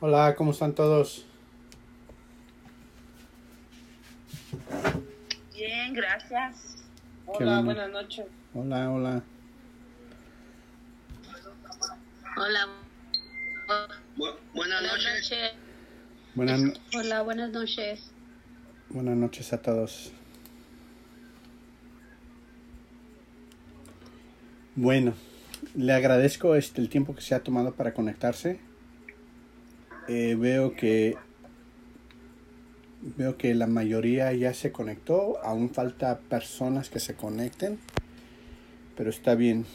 Hola, ¿cómo están todos? Bien, gracias. Qué Hola, bueno. buenas noches. Hola, hola. Hola. Bu- buenas noches. Buenas, Hola, buenas noches. buenas noches a todos. Bueno, le agradezco este el tiempo que se ha tomado para conectarse. Eh, veo que veo que la mayoría ya se conectó. Aún falta personas que se conecten, pero está bien.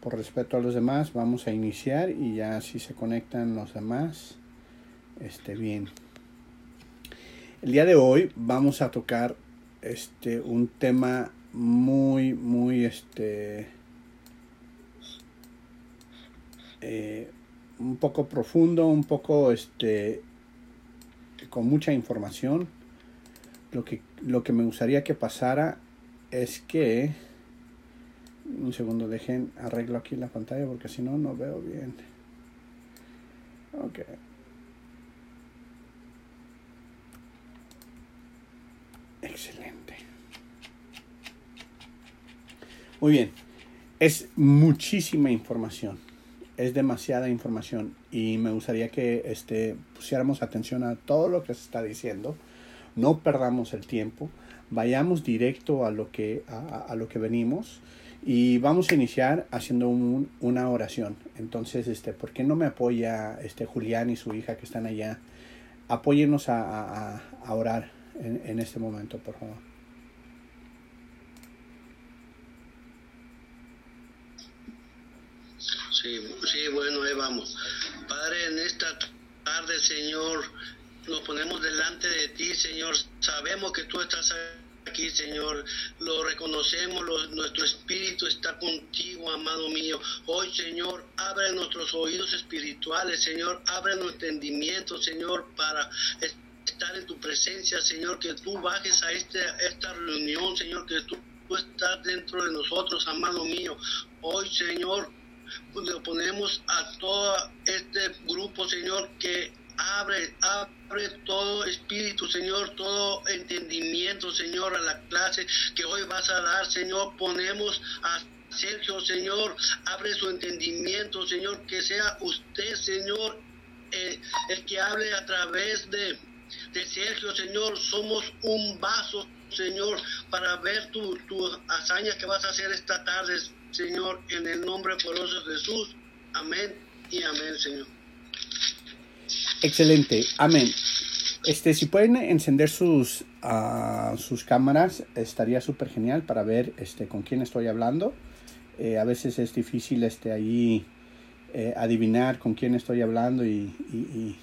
Por respeto a los demás, vamos a iniciar y ya si se conectan los demás, esté bien. El día de hoy vamos a tocar este un tema muy muy este eh, un poco profundo, un poco este con mucha información. Lo que lo que me gustaría que pasara es que un segundo dejen arreglo aquí la pantalla porque si no no veo bien. Ok. Excelente. Muy bien. Es muchísima información. Es demasiada información. Y me gustaría que este, pusiéramos atención a todo lo que se está diciendo. No perdamos el tiempo. Vayamos directo a lo que, a, lo que venimos. Y vamos a iniciar haciendo un- una oración. Entonces, este, ¿por qué no me apoya este Julián y su hija que están allá? Apóyenos a- a- a orar en, en este momento, por favor. Sí, sí, bueno, ahí vamos. Padre, en esta tarde, Señor, nos ponemos delante de ti, Señor. Sabemos que tú estás aquí, Señor. Lo reconocemos, nuestro espíritu está contigo, amado mío. Hoy, Señor, abre nuestros oídos espirituales, Señor. Abre nuestro entendimiento, Señor, para estar en tu presencia, Señor. Que tú bajes a este, esta reunión, Señor. Que tú, tú estás dentro de nosotros, amado mío. Hoy, Señor, le ponemos a todo este grupo, Señor, que abre, abre todo espíritu, Señor, todo entendimiento, Señor, a la clase que hoy vas a dar, Señor. Ponemos a Sergio, Señor, abre su entendimiento, Señor, que sea usted, Señor, el que hable a través de, de Sergio, Señor. Somos un vaso, Señor, para ver tu, tu hazaña que vas a hacer esta tarde, Señor, en el nombre poderoso de Jesús. Amén y amén, Señor. Excelente, amén. Este, si pueden encender sus, ah, sus cámaras, estaría súper genial para ver este, con quién estoy hablando. Eh, a veces es difícil este, ahí eh, adivinar con quién estoy hablando y, y,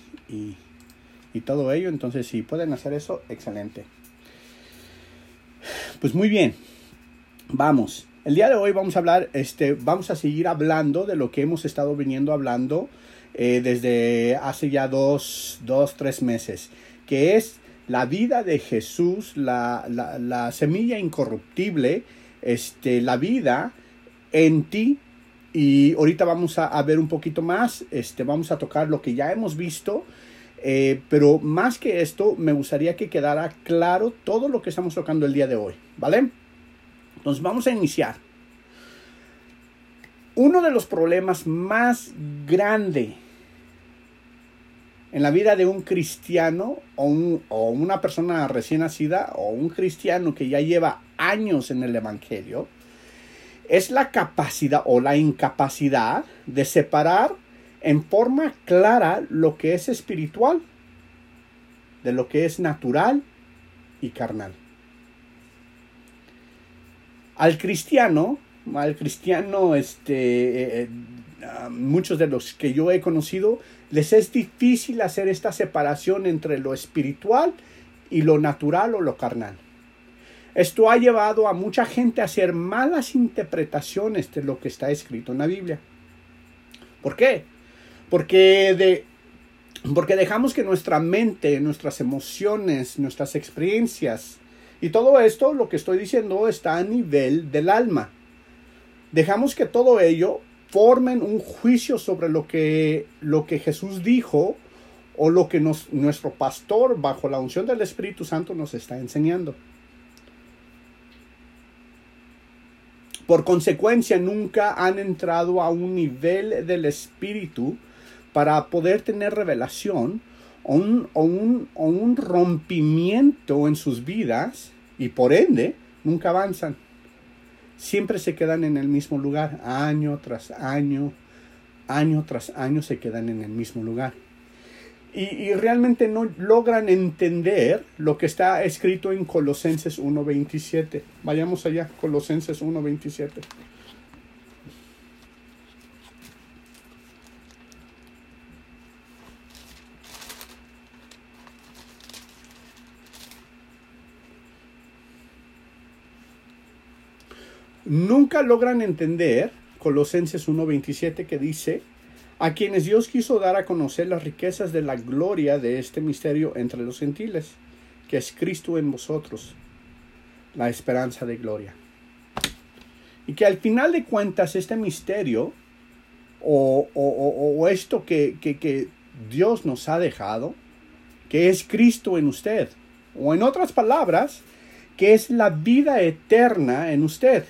y, todo ello. Entonces, si pueden hacer eso, excelente. Pues muy bien, vamos. El día de hoy vamos a hablar, este, vamos a seguir hablando de lo que hemos estado viniendo hablando eh, desde hace ya dos, dos, tres meses, que es la vida de Jesús, la, la, la semilla incorruptible, este, la vida en ti. Y ahorita vamos a, ver un poquito más, este, vamos a tocar lo que ya hemos visto, eh, pero más que esto, me gustaría que quedara claro todo lo que estamos tocando el día de hoy, ¿vale? Entonces vamos a iniciar. Uno de los problemas más grande en la vida de un cristiano o, un- o una persona recién nacida o un cristiano que ya lleva años en el Evangelio es la capacidad o la incapacidad de separar en forma clara lo que es espiritual de lo que es natural y carnal. Al cristiano, al cristiano, este, eh, eh, muchos de los que yo he conocido, les es difícil hacer esta separación entre lo espiritual y lo natural o lo carnal. Esto ha llevado a mucha gente a hacer malas interpretaciones de lo que está escrito en la Biblia. ¿Por qué? Porque, de, porque dejamos que nuestra mente, nuestras emociones, nuestras experiencias y todo esto, lo que estoy diciendo, está a nivel del alma. Dejamos que todo ello formen un juicio sobre lo que, lo que Jesús dijo o lo que nuestro pastor bajo la unción del Espíritu Santo nos está enseñando. Por consecuencia, nunca han entrado a un nivel del Espíritu para poder tener revelación o un, o un, o un rompimiento en sus vidas y por ende nunca avanzan. Siempre se quedan en el mismo lugar, año tras año, año tras año se quedan en el mismo lugar. Y, y realmente no logran entender lo que está escrito en Colosenses 1.27. Vayamos allá, Colosenses 1.27. nunca logran entender Colosenses 1.27 que dice, a quienes Dios quiso dar a conocer las riquezas de la gloria de este misterio entre los gentiles, que es Cristo en vosotros, la esperanza de gloria. Y que al final de cuentas este misterio, o, o, o, o esto que, que, que Dios nos ha dejado, que es Cristo en usted, o en otras palabras, que es la vida eterna en usted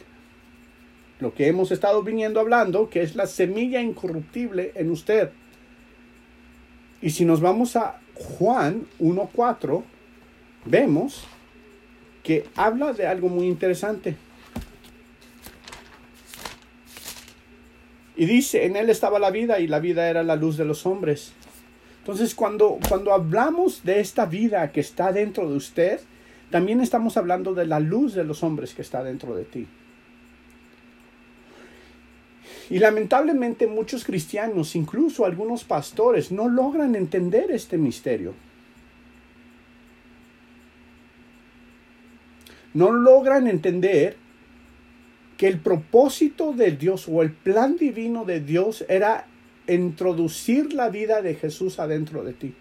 lo que hemos estado viniendo hablando, que es la semilla incorruptible en usted. Y si nos vamos a Juan 1.4, vemos que habla de algo muy interesante. Y dice, en él estaba la vida y la vida era la luz de los hombres. Entonces, cuando, cuando hablamos de esta vida que está dentro de usted, también estamos hablando de la luz de los hombres que está dentro de ti. Y lamentablemente muchos cristianos, incluso algunos pastores, no logran entender este misterio. No logran entender que el propósito de Dios o el plan divino de Dios era introducir la vida de Jesús adentro de ti.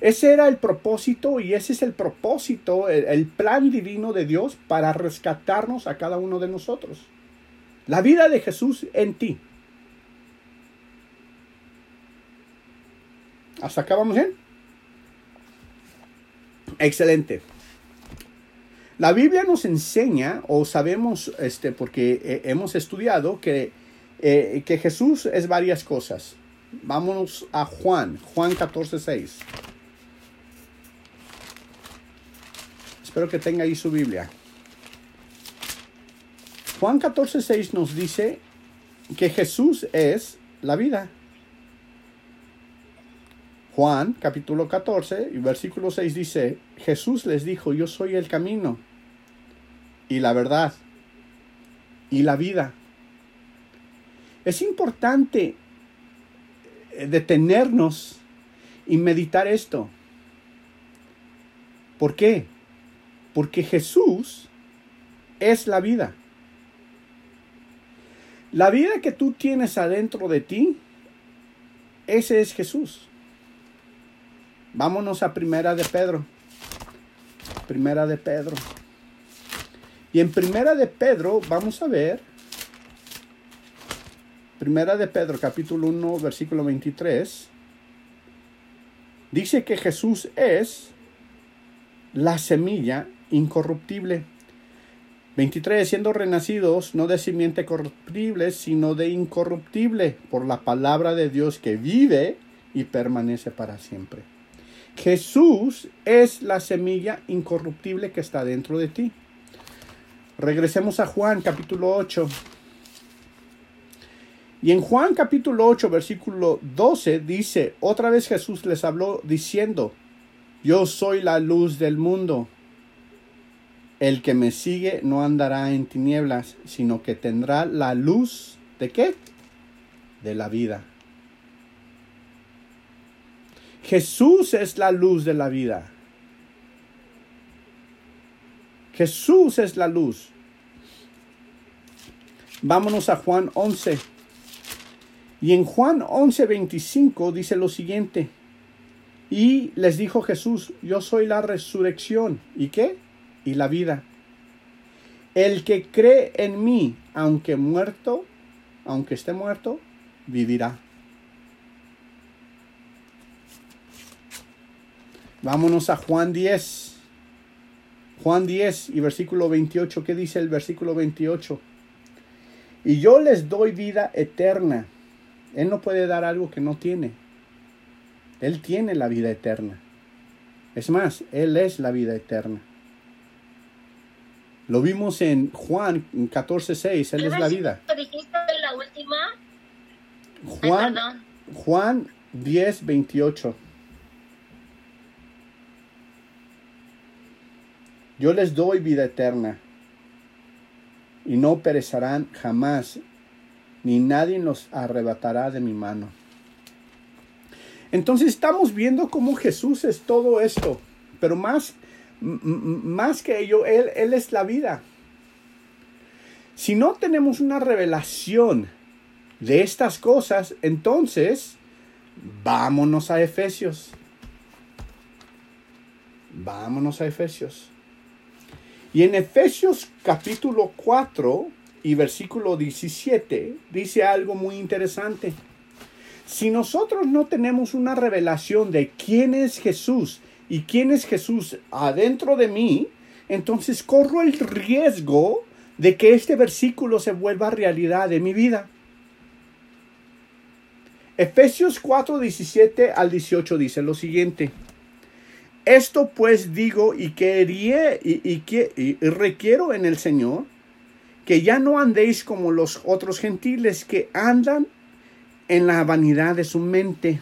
Ese era el propósito y ese es el propósito, el, plan divino de Dios para rescatarnos a cada uno de nosotros. La vida de Jesús en ti. ¿Hasta acá vamos bien? Excelente. La Biblia nos enseña, o sabemos, este, porque eh, hemos estudiado, que, eh, que Jesús es varias cosas. Vámonos a Juan, Juan 14, 6. Espero que tenga ahí su Biblia. Juan 14, 6 nos dice que Jesús es la vida. Juan capítulo 14 y versículo 6 dice, Jesús les dijo, yo soy el camino y la verdad y la vida. Es importante eh, detenernos y meditar esto. ¿Por qué? Porque Jesús es la vida. La vida que tú tienes adentro de ti, ese es Jesús. Vámonos a Primera de Pedro. Primera de Pedro. Y en Primera de Pedro vamos a ver Primera de Pedro, capítulo 1, versículo 23. Dice que Jesús es la semilla incorruptible 23. Siendo renacidos no de simiente corruptible, sino de incorruptible, por la palabra de Dios que vive y permanece para siempre. Jesús es la semilla incorruptible que está dentro de ti. Regresemos a Juan capítulo 8. Y en Juan capítulo 8, versículo 12 dice, otra vez Jesús les habló diciendo, yo soy la luz del mundo. El que me sigue no andará en tinieblas, sino que tendrá la luz de qué? De la vida. Jesús es la luz de la vida. Jesús es la luz. Vámonos a Juan 11. Y en Juan 11, 25 dice lo siguiente. Y les dijo Jesús, yo soy la resurrección. ¿Y qué? Y la vida. El que cree en mí, aunque muerto, aunque esté muerto, vivirá. Vámonos a Juan 10. Juan 10 y versículo 28. ¿Qué dice el versículo 28? Y yo les doy vida eterna. Él no puede dar algo que no tiene. Él tiene la vida eterna. Es más, Él es la vida eterna. Lo vimos en Juan 14:6, Él es la vida. dijiste la última? Juan, Juan 10, 28. Yo les doy vida eterna y no perecerán jamás, ni nadie los arrebatará de mi mano. Entonces estamos viendo cómo Jesús es todo esto, pero más más que ello, él, él es la vida. Si no tenemos una revelación de estas cosas, entonces vámonos a Efesios. Vámonos a Efesios. Y en Efesios capítulo 4 y versículo 17 dice algo muy interesante. Si nosotros no tenemos una revelación de quién es Jesús y quién es Jesús adentro de mí, entonces corro el riesgo de que este versículo se vuelva realidad en mi vida. Efesios 4, 17 al 18 dice lo siguiente. Esto pues digo y, quería, y, y, y requiero en el Señor que ya no andéis como los otros gentiles que andan en la vanidad de su mente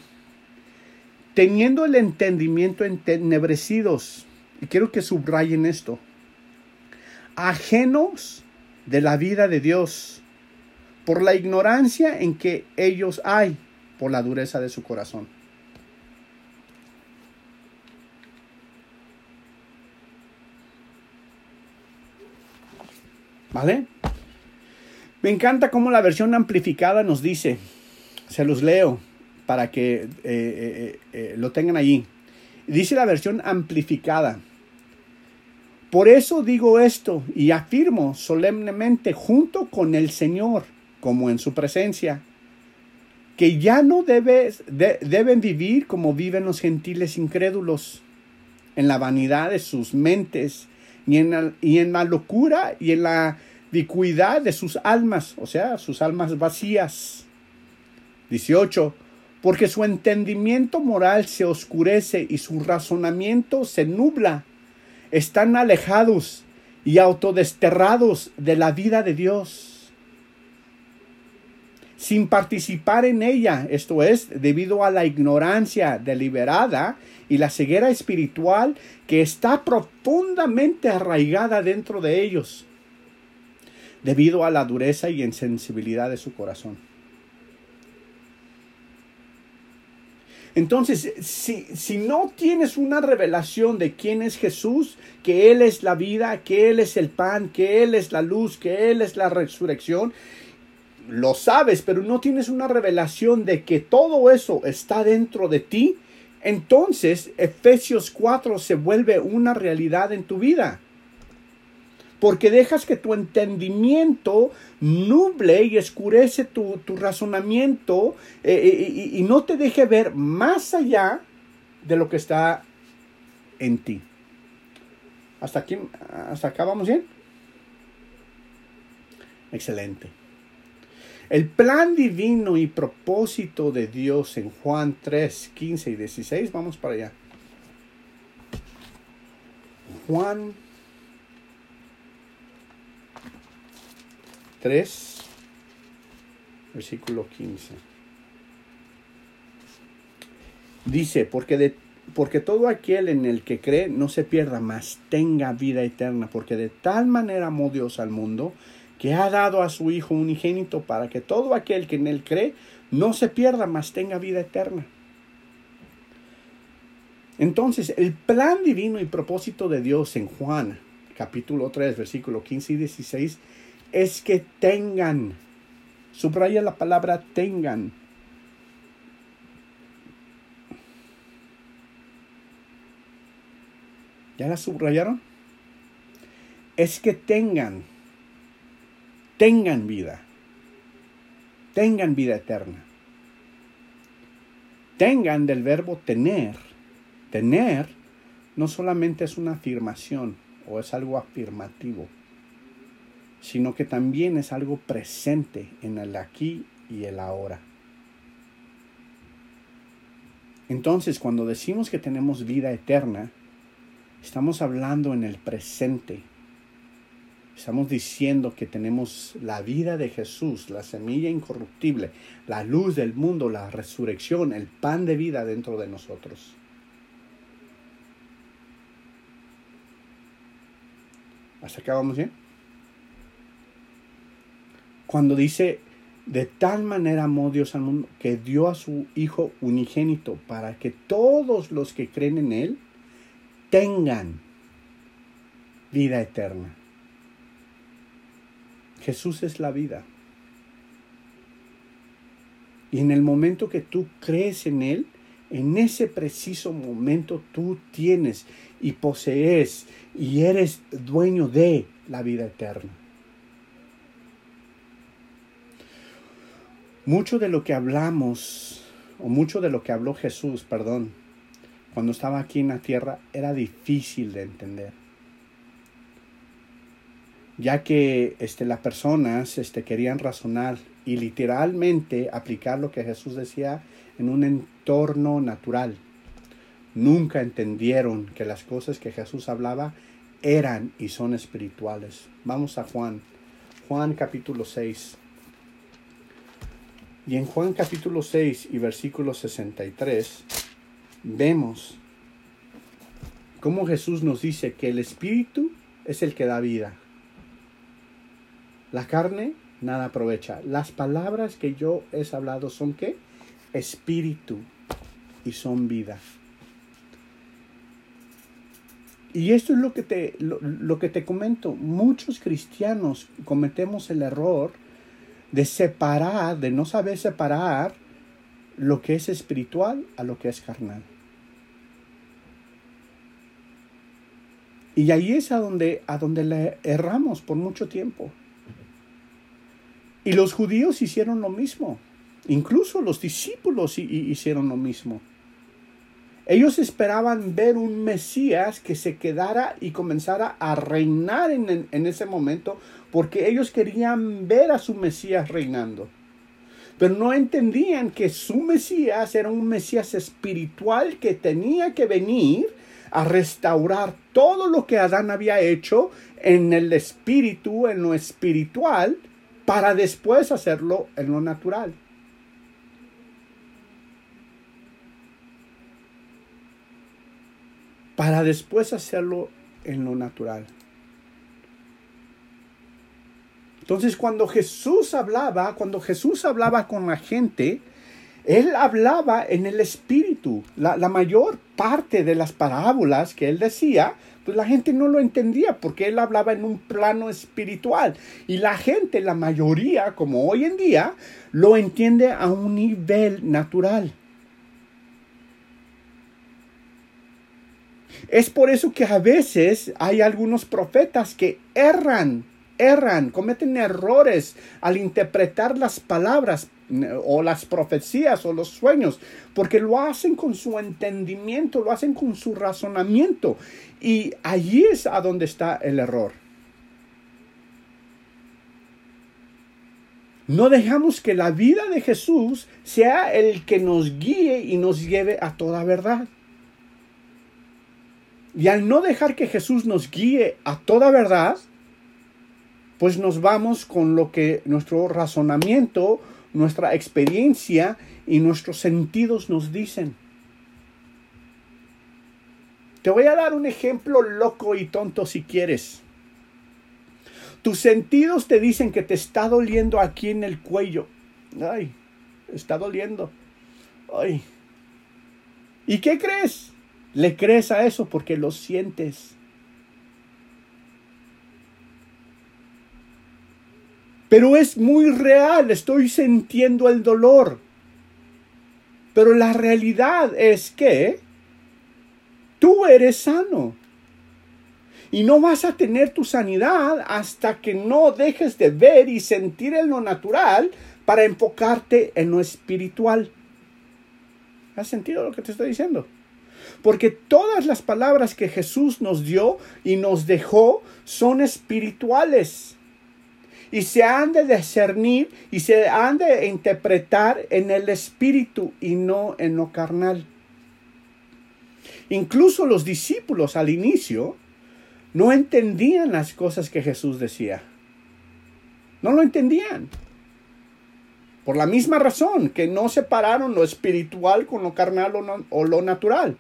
teniendo el entendimiento entenebrecidos, y quiero que subrayen esto, ajenos de la vida de Dios, por la ignorancia en que ellos hay, por la dureza de su corazón. ¿Vale? Me encanta cómo la versión amplificada nos dice, se los leo, para que eh, eh, eh, lo tengan allí. Dice la versión amplificada. Por eso digo esto y afirmo solemnemente junto con el Señor, como en su presencia, que ya no deben vivir como viven los gentiles incrédulos, en la vanidad de sus mentes y en, la, y en la locura y en la vicuidad de sus almas, o sea, sus almas vacías. 18 porque su entendimiento moral se oscurece y su razonamiento se nubla. Están alejados y autodesterrados de la vida de Dios, sin participar en ella, esto es, debido a la ignorancia deliberada y la ceguera espiritual que está profundamente arraigada dentro de ellos, debido a la dureza y insensibilidad de su corazón. Entonces, si, si, no tienes una revelación de quién es Jesús, que Él es la vida, que Él es el pan, que Él es la luz, que Él es la resurrección, lo sabes, pero no tienes una revelación de que todo eso está dentro de ti, entonces Efesios 4 se vuelve una realidad en tu vida porque dejas que tu entendimiento nuble y escurece tu, razonamiento eh, eh, y, no te deje ver más allá de lo que está en ti. ¿Hasta aquí, hasta acá vamos bien? Excelente. El plan divino y propósito de Dios en Juan 3, 15 y 16, vamos para allá. Juan 3, versículo 15. Dice, porque, de, porque todo aquel en el que cree no se pierda, más tenga vida eterna, porque de tal manera amó Dios al mundo que ha dado a su Hijo unigénito para que todo aquel que en él cree no se pierda, más tenga vida eterna. Entonces, el plan divino y propósito de Dios en Juan, capítulo 3, versículo 15 y 16, es que tengan, subraya la palabra tengan. ¿Ya la subrayaron? Es que tengan, tengan vida, tengan vida eterna. Tengan del verbo tener, tener no solamente es una afirmación o es algo afirmativo, sino que también es algo presente en el aquí y el ahora. Entonces, cuando decimos que tenemos vida eterna, estamos hablando en el presente. Estamos diciendo que tenemos la vida de Jesús, la semilla incorruptible, la luz del mundo, la resurrección, el pan de vida dentro de nosotros. ¿Hasta acá vamos bien? Cuando dice de tal manera amó Dios al mundo que dio a su Hijo unigénito para que todos los que creen en Él tengan vida eterna. Jesús es la vida. Y en el momento que tú crees en Él, en ese preciso momento tú tienes y posees y eres dueño de la vida eterna. Mucho de lo que hablamos, o mucho de lo que habló Jesús, perdón, cuando estaba aquí en la tierra, era difícil de entender. Ya que este, las personas este, querían razonar y literalmente aplicar lo que Jesús decía en un entorno natural. Nunca entendieron que las cosas que Jesús hablaba eran y son espirituales. Vamos a Juan, Juan capítulo 6. Y en Juan capítulo 6 y versículo 63 vemos cómo Jesús nos dice que el espíritu es el que da vida. La carne nada aprovecha. Las palabras que yo he hablado son qué? Espíritu y son vida. Y esto es lo que te, lo, lo que te comento. Muchos cristianos cometemos el error de separar, de no saber separar lo que es espiritual a lo que es carnal. Y ahí es a donde, a donde le erramos por mucho tiempo. Y los judíos hicieron lo mismo. Incluso los discípulos hicieron lo mismo. Ellos esperaban ver un Mesías que se quedara y comenzara a reinar en, en, ese momento porque ellos querían ver a su Mesías reinando. Pero no entendían que su Mesías era un Mesías espiritual que tenía que venir a restaurar todo lo que Adán había hecho en el espíritu, en lo espiritual, para después hacerlo en lo natural. Para después hacerlo en lo natural. Entonces cuando Jesús hablaba, cuando Jesús hablaba con la gente, él hablaba en el espíritu. La, mayor parte de las parábolas que él decía, pues la gente no lo entendía porque él hablaba en un plano espiritual. Y la gente, la mayoría, como hoy en día, lo entiende a un nivel natural. Es por eso que a veces hay algunos profetas que erran erran, cometen errores al interpretar las palabras o las profecías o los sueños, porque lo hacen con su entendimiento, lo hacen con su razonamiento. Y allí es a donde está el error. No dejamos que la vida de Jesús sea el que nos guíe y nos lleve a toda verdad. Y al no dejar que Jesús nos guíe a toda verdad, pues nos vamos con lo que nuestro razonamiento, nuestra experiencia y nuestros sentidos nos dicen. Te voy a dar un ejemplo loco y tonto si quieres. Tus sentidos te dicen que te está doliendo aquí en el cuello. Ay, está doliendo. Ay. ¿Y qué crees? Le crees a eso porque lo sientes. Pero es muy real, estoy sintiendo el dolor. Pero la realidad es que tú eres sano. Y no vas a tener tu sanidad hasta que no dejes de ver y sentir en lo natural para enfocarte en lo espiritual. ¿Has sentido lo que te estoy diciendo? Porque todas las palabras que Jesús nos dio y nos dejó son espirituales y se han de discernir y se han de interpretar en el espíritu y no en lo carnal. Incluso los discípulos al inicio no entendían las cosas que Jesús decía. No lo entendían. Por la misma razón que no separaron lo espiritual con lo carnal o, lo natural.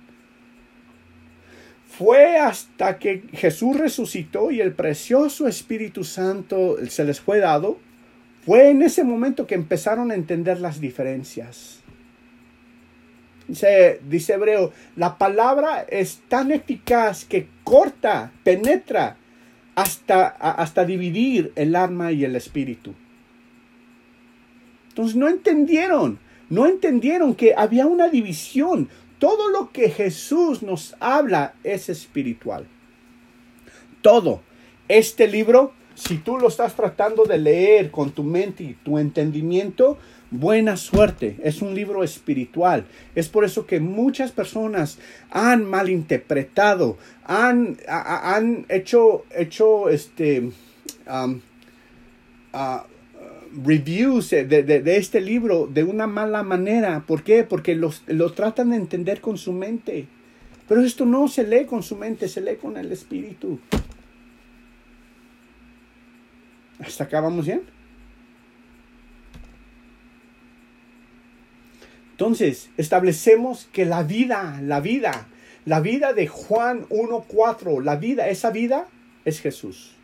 Fue hasta que Jesús resucitó y el precioso Espíritu Santo se les fue dado, fue en ese momento que empezaron a entender las diferencias. Dice, dice Hebreo, la palabra es tan eficaz que corta, penetra hasta, hasta dividir el alma y el espíritu. Entonces no entendieron, no entendieron que había una división. Todo lo que Jesús nos habla es espiritual. Todo. Este libro, si tú lo estás tratando de leer con tu mente y tu entendimiento, buena suerte. Es un libro espiritual. Es por eso que muchas personas han malinterpretado, han, han hecho, hecho este, reviews de, este libro de una mala manera. ¿Por qué? Porque los, lo tratan de entender con su mente. Pero esto no se lee con su mente, se lee con el espíritu. ¿Hasta acá vamos bien? Entonces, establecemos que la vida, la vida, la vida de Juan 1.4, la vida, esa vida es Jesús.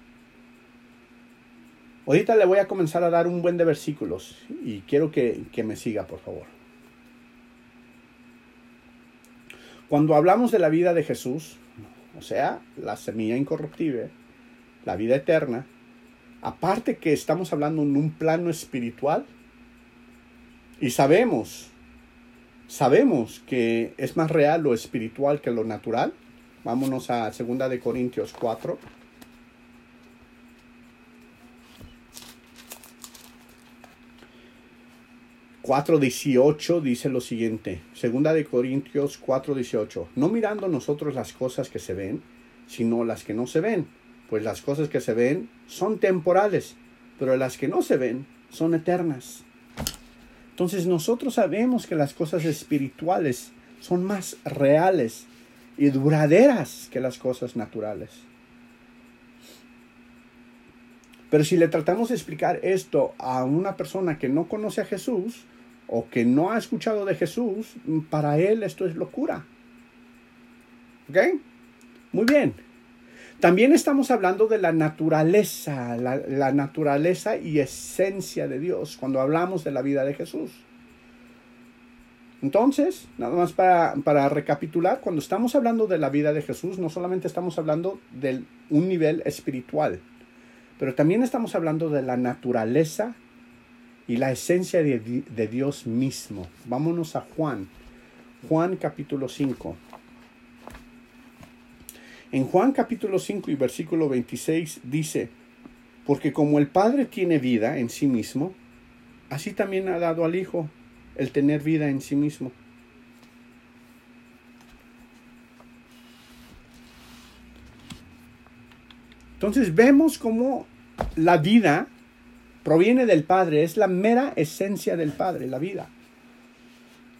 Ahorita le voy a comenzar a dar un buen de versículos y quiero que, me siga, por favor. Cuando hablamos de la vida de Jesús, o sea, la semilla incorruptible, la vida eterna, aparte que estamos hablando en un plano espiritual, y sabemos, sabemos que es más real lo espiritual que lo natural. Vámonos a 2 de Corintios 4. 4.18 dice lo siguiente, segunda de Corintios 4.18, no mirando nosotros las cosas que se ven, sino las que no se ven, pues las cosas que se ven son temporales, pero las que no se ven son eternas. Entonces nosotros sabemos que las cosas espirituales son más reales y duraderas que las cosas naturales. Pero si le tratamos de explicar esto a una persona que no conoce a Jesús, o que no ha escuchado de Jesús, para él esto es locura. ¿Ok? Muy bien. También estamos hablando de la naturaleza, la, naturaleza y esencia de Dios cuando hablamos de la vida de Jesús. Entonces, nada más para, para, recapitular, cuando estamos hablando de la vida de Jesús, no solamente estamos hablando de un nivel espiritual, pero también estamos hablando de la naturaleza y la esencia de, Dios mismo. Vámonos a Juan. Juan capítulo 5. En Juan capítulo 5 y versículo 26 dice, porque como el Padre tiene vida en sí mismo, así también ha dado al Hijo el tener vida en sí mismo. Entonces vemos como la vida proviene del Padre, es la mera esencia del Padre, la vida.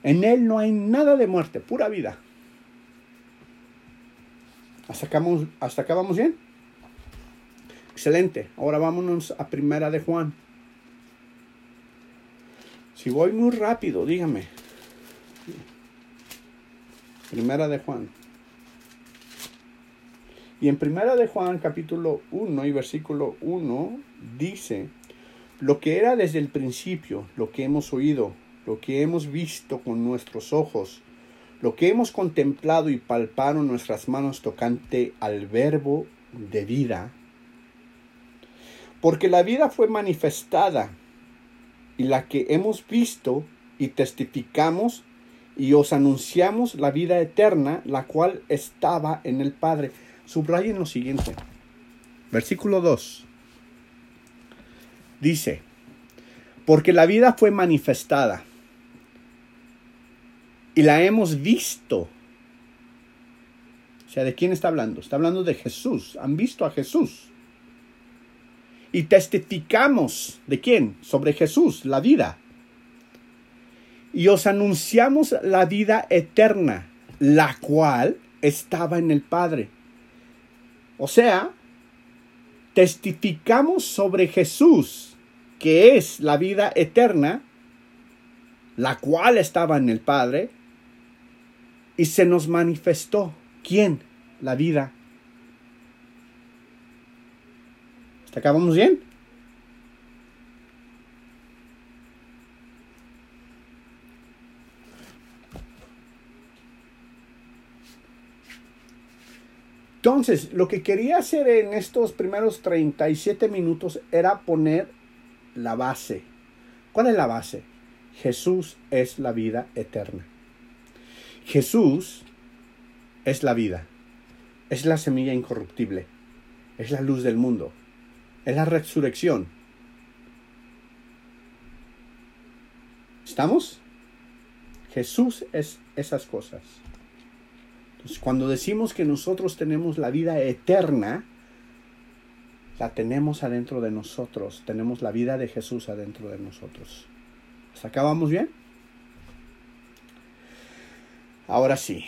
En Él no hay nada de muerte, pura vida. ¿Hasta acá, vamos bien? Excelente. Ahora vámonos a Primera de Juan. Si voy muy rápido, dígame. Primera de Juan. Y en Primera de Juan capítulo 1 y versículo 1 dice, lo que era desde el principio, lo que hemos oído, lo que hemos visto con nuestros ojos, lo que hemos contemplado y palpado en nuestras manos tocante al verbo de vida. Porque la vida fue manifestada y la que hemos visto y testificamos y os anunciamos la vida eterna, la cual estaba en el Padre. Subrayen lo siguiente. Versículo 2. Dice, porque la vida fue manifestada y la hemos visto sea, ¿de quién está hablando? Está hablando de Jesús. Han visto a Jesús. Y testificamos de quién? Sobre Jesús, la vida. Y os anunciamos la vida eterna, la cual estaba en el Padre. O sea, testificamos sobre Jesús, que es la vida eterna, la cual estaba en el Padre, y se nos manifestó. ¿Quién? La vida. ¿Hasta acá vamos bien? Entonces, lo que quería hacer en estos primeros 37 minutos era poner la base. ¿Cuál es la base? Jesús es la vida eterna. Jesús es la vida. Es la semilla incorruptible. Es la luz del mundo. Es la resurrección. ¿Estamos? Jesús es esas cosas. Entonces, cuando decimos que nosotros tenemos la vida eterna, la tenemos adentro de nosotros. Tenemos la vida de Jesús adentro de nosotros. ¿Hasta acá bien? Ahora sí.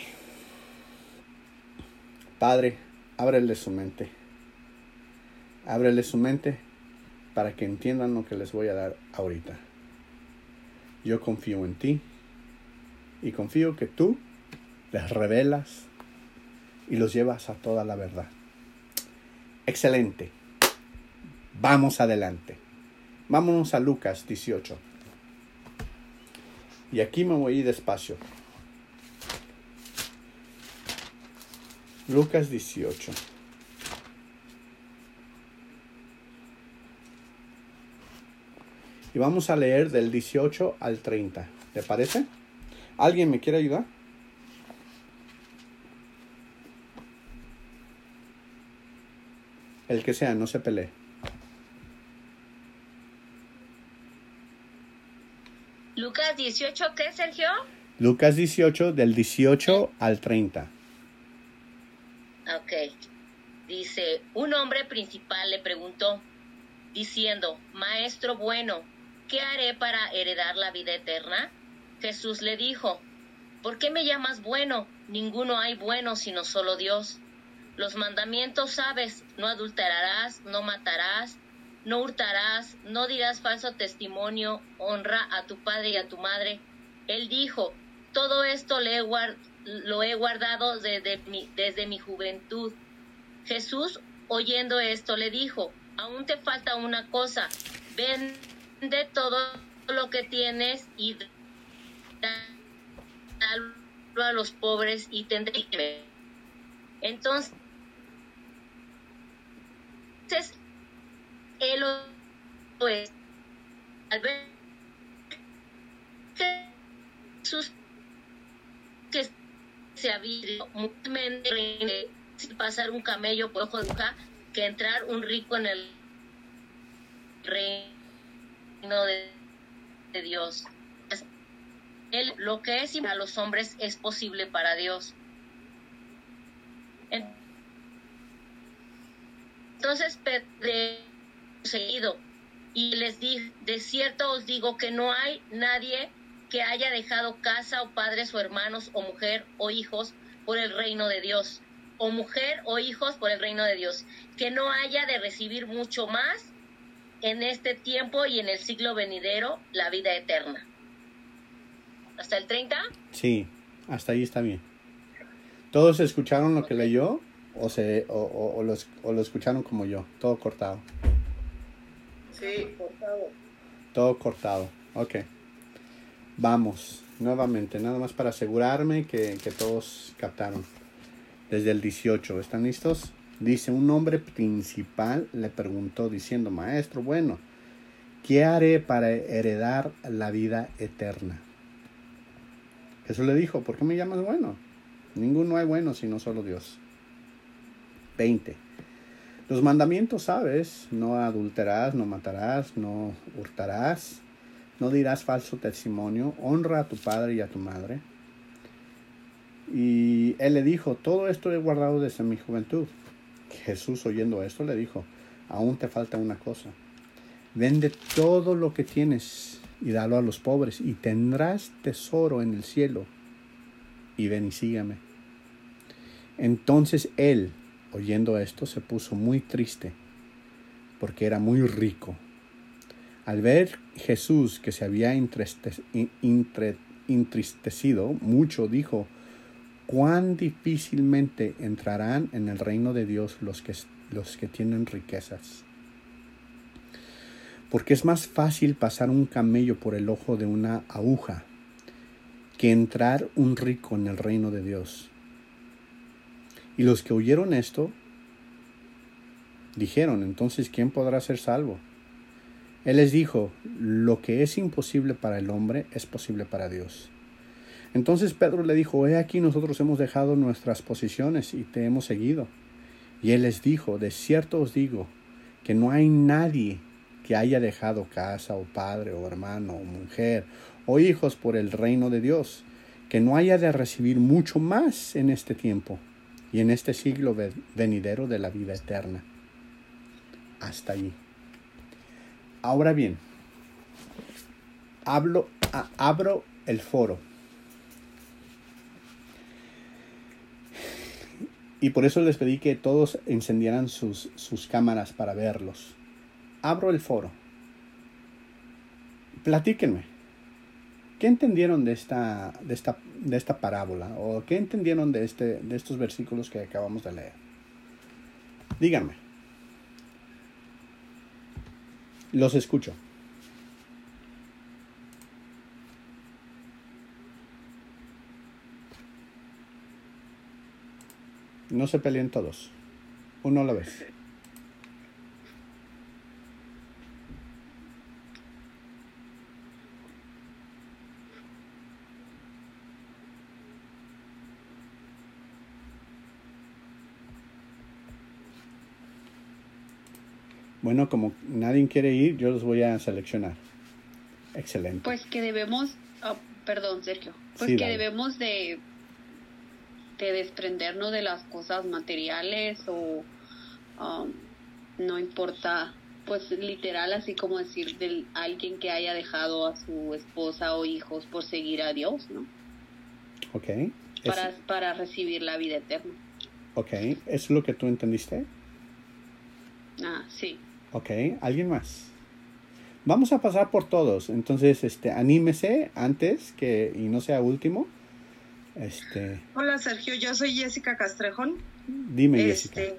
Padre, ábrele su mente. Ábrele su mente para que entiendan lo que les voy a dar ahorita. Yo confío en ti y confío que tú les revelas y los llevas a toda la verdad. Excelente. Vamos adelante. Vámonos a Lucas 18. Y aquí me voy a ir despacio. Lucas 18. Y vamos a leer del 18 al 30. ¿Le parece? ¿Alguien me quiere ayudar? El que sea, no se pelee. Lucas 18, ¿qué, Sergio? Lucas 18, del 18 al 30. Ok. Dice, un hombre principal le preguntó, diciendo, Maestro bueno, ¿qué haré para heredar la vida eterna? Jesús le dijo, ¿por qué me llamas bueno? Ninguno hay bueno sino solo Dios. Los mandamientos sabes, no adulterarás, no matarás, no hurtarás, no dirás falso testimonio, honra a tu padre y a tu madre. Él dijo, todo esto lo he guardado desde mi, desde mi juventud. Jésus, oyendo esto, le dijo, aún te falta una cosa, vende todo lo que tienes y dalo a los pobres y tendré Entonces, entonces, él lo es. Al ver Jesús que se había mutuamente pasar un camello por ojo de hoja que entrar un rico en el reino de, de Dios. Él, lo que es para los hombres es posible para Dios. Entonces Pedro seguido y les dije, de cierto os digo que no hay nadie que haya dejado casa o padres o hermanos o mujer o hijos por el reino de Dios, o mujer o hijos por el reino de Dios, que no haya de recibir mucho más en este tiempo y en el siglo venidero la vida eterna. ¿Hasta el 30? Sí, hasta ahí está bien. ¿Todos escucharon lo que leyó? o, se, o, o, lo, o lo escucharon como yo, todo cortado. Sí, cortado. Todo cortado, ok. Vamos, nuevamente, nada más para asegurarme que, que todos captaron. Desde el 18, ¿están listos? Dice, un hombre principal le preguntó diciendo, maestro, bueno, ¿qué haré para heredar la vida eterna? Jesús le dijo, ¿por qué me llamas bueno? Ninguno hay bueno sino solo Dios. 20. Los mandamientos, ¿sabes? No adulterarás, no matarás, no hurtarás, no dirás falso testimonio, honra a tu padre y a tu madre. Y él le dijo, todo esto he guardado desde mi juventud. Jesús oyendo esto le dijo, aún te falta una cosa. Vende todo lo que tienes y dalo a los pobres y tendrás tesoro en el cielo. Y ven y sígame. Entonces él, oyendo esto, se puso muy triste porque era muy rico. Al ver Jesús que se había entristecido mucho, dijo, cuán difícilmente entrarán en el reino de Dios los que, los que tienen riquezas. Porque es más fácil pasar un camello por el ojo de una aguja que entrar un rico en el reino de Dios. Y los que oyeron esto dijeron, entonces, ¿quién podrá ser salvo? Él les dijo, lo que es imposible para el hombre es posible para Dios. Entonces Pedro le dijo, he aquí nosotros hemos dejado nuestras posiciones y te hemos seguido. Y él les dijo, de cierto os digo, que no hay nadie que haya dejado casa o padre o hermano o mujer o hijos por el reino de Dios, que no haya de recibir mucho más en este tiempo y en este siglo venidero de la vida eterna. Hasta allí. Ahora bien, hablo, abro el foro. Y por eso les pedí que todos encendieran sus, sus cámaras para verlos. Abro el foro. Platíquenme. ¿Qué entendieron de esta, de esta, de esta parábola? ¿O qué entendieron de, este, de estos versículos que acabamos de leer? Díganme. Los escucho. No se peleen todos. Uno a la vez. Bueno, como nadie quiere ir, yo los voy a seleccionar. Excelente. Pues que debemos, oh, perdón Sergio, pues que debemos de, de desprendernos de las cosas materiales o um, no importa, pues literal así como decir de alguien que haya dejado a su esposa o hijos por seguir a Dios, ¿no? Ok. Para, para recibir la vida eterna. Ok, ¿es lo que tú entendiste? Ah, sí. Ok, ¿alguien más? Vamos a pasar por todos. Entonces, este, anímese antes que y no sea último. Este. Hola Sergio, yo soy Jessica Castrejón. Dime, Jessica. Este,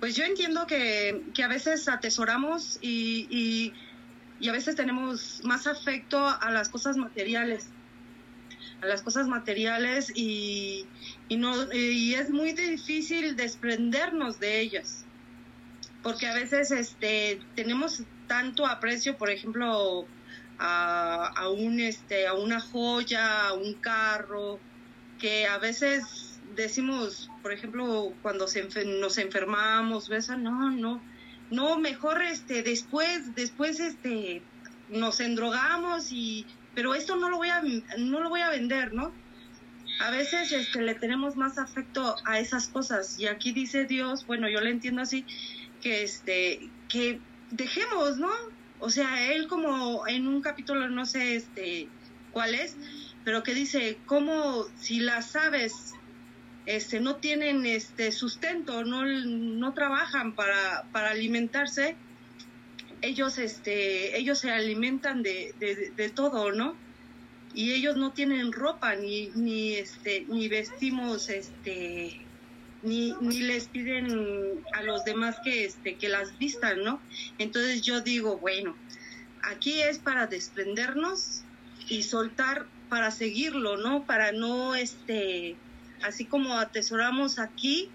pues yo entiendo que, a veces atesoramos y, y, a veces tenemos más afecto a las cosas materiales. Las cosas materiales y, y, no, y es muy difícil desprendernos de ellas. Porque a veces este, tenemos tanto aprecio, por ejemplo, a, a, un, este, a una joya, a un carro, que a veces decimos, por ejemplo, cuando se nos enfermamos, ¿ves? No, no, no, mejor este, después, después este, nos endrogamos y, pero esto no lo voy a, no lo voy a vender, ¿no? a veces este, le tenemos más afecto a esas cosas y aquí dice Dios, bueno, yo le entiendo así, que, este, que dejemos, ¿no? O sea, él como en un capítulo, no sé este, cuál es, pero que dice, como si las aves este, no tienen este, sustento, no, no trabajan para, para alimentarse, ellos, este, ellos se alimentan de, de, todo, ¿no? y ellos no tienen ropa ni ni este ni vestimos este ni, ni les piden a los demás que este que las vistan no entonces yo digo bueno aquí es para desprendernos y soltar para seguirlo no para no este así como atesoramos aquí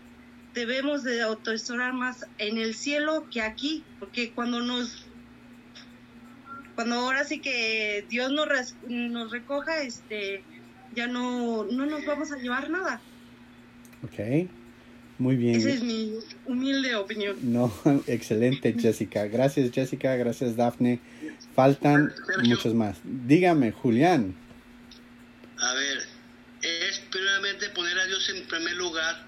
debemos de atesorar más en el cielo que aquí porque cuando nos cuando ahora sí que Dios nos, nos recoja, este, ya no, no nos vamos a llevar nada. Ok, muy bien. Esa es mi humilde opinión. No, excelente Jessica. Gracias Jessica, gracias Dafne. Faltan muchos más. Dígame, Julián. A ver, es primeramente poner a Dios en primer lugar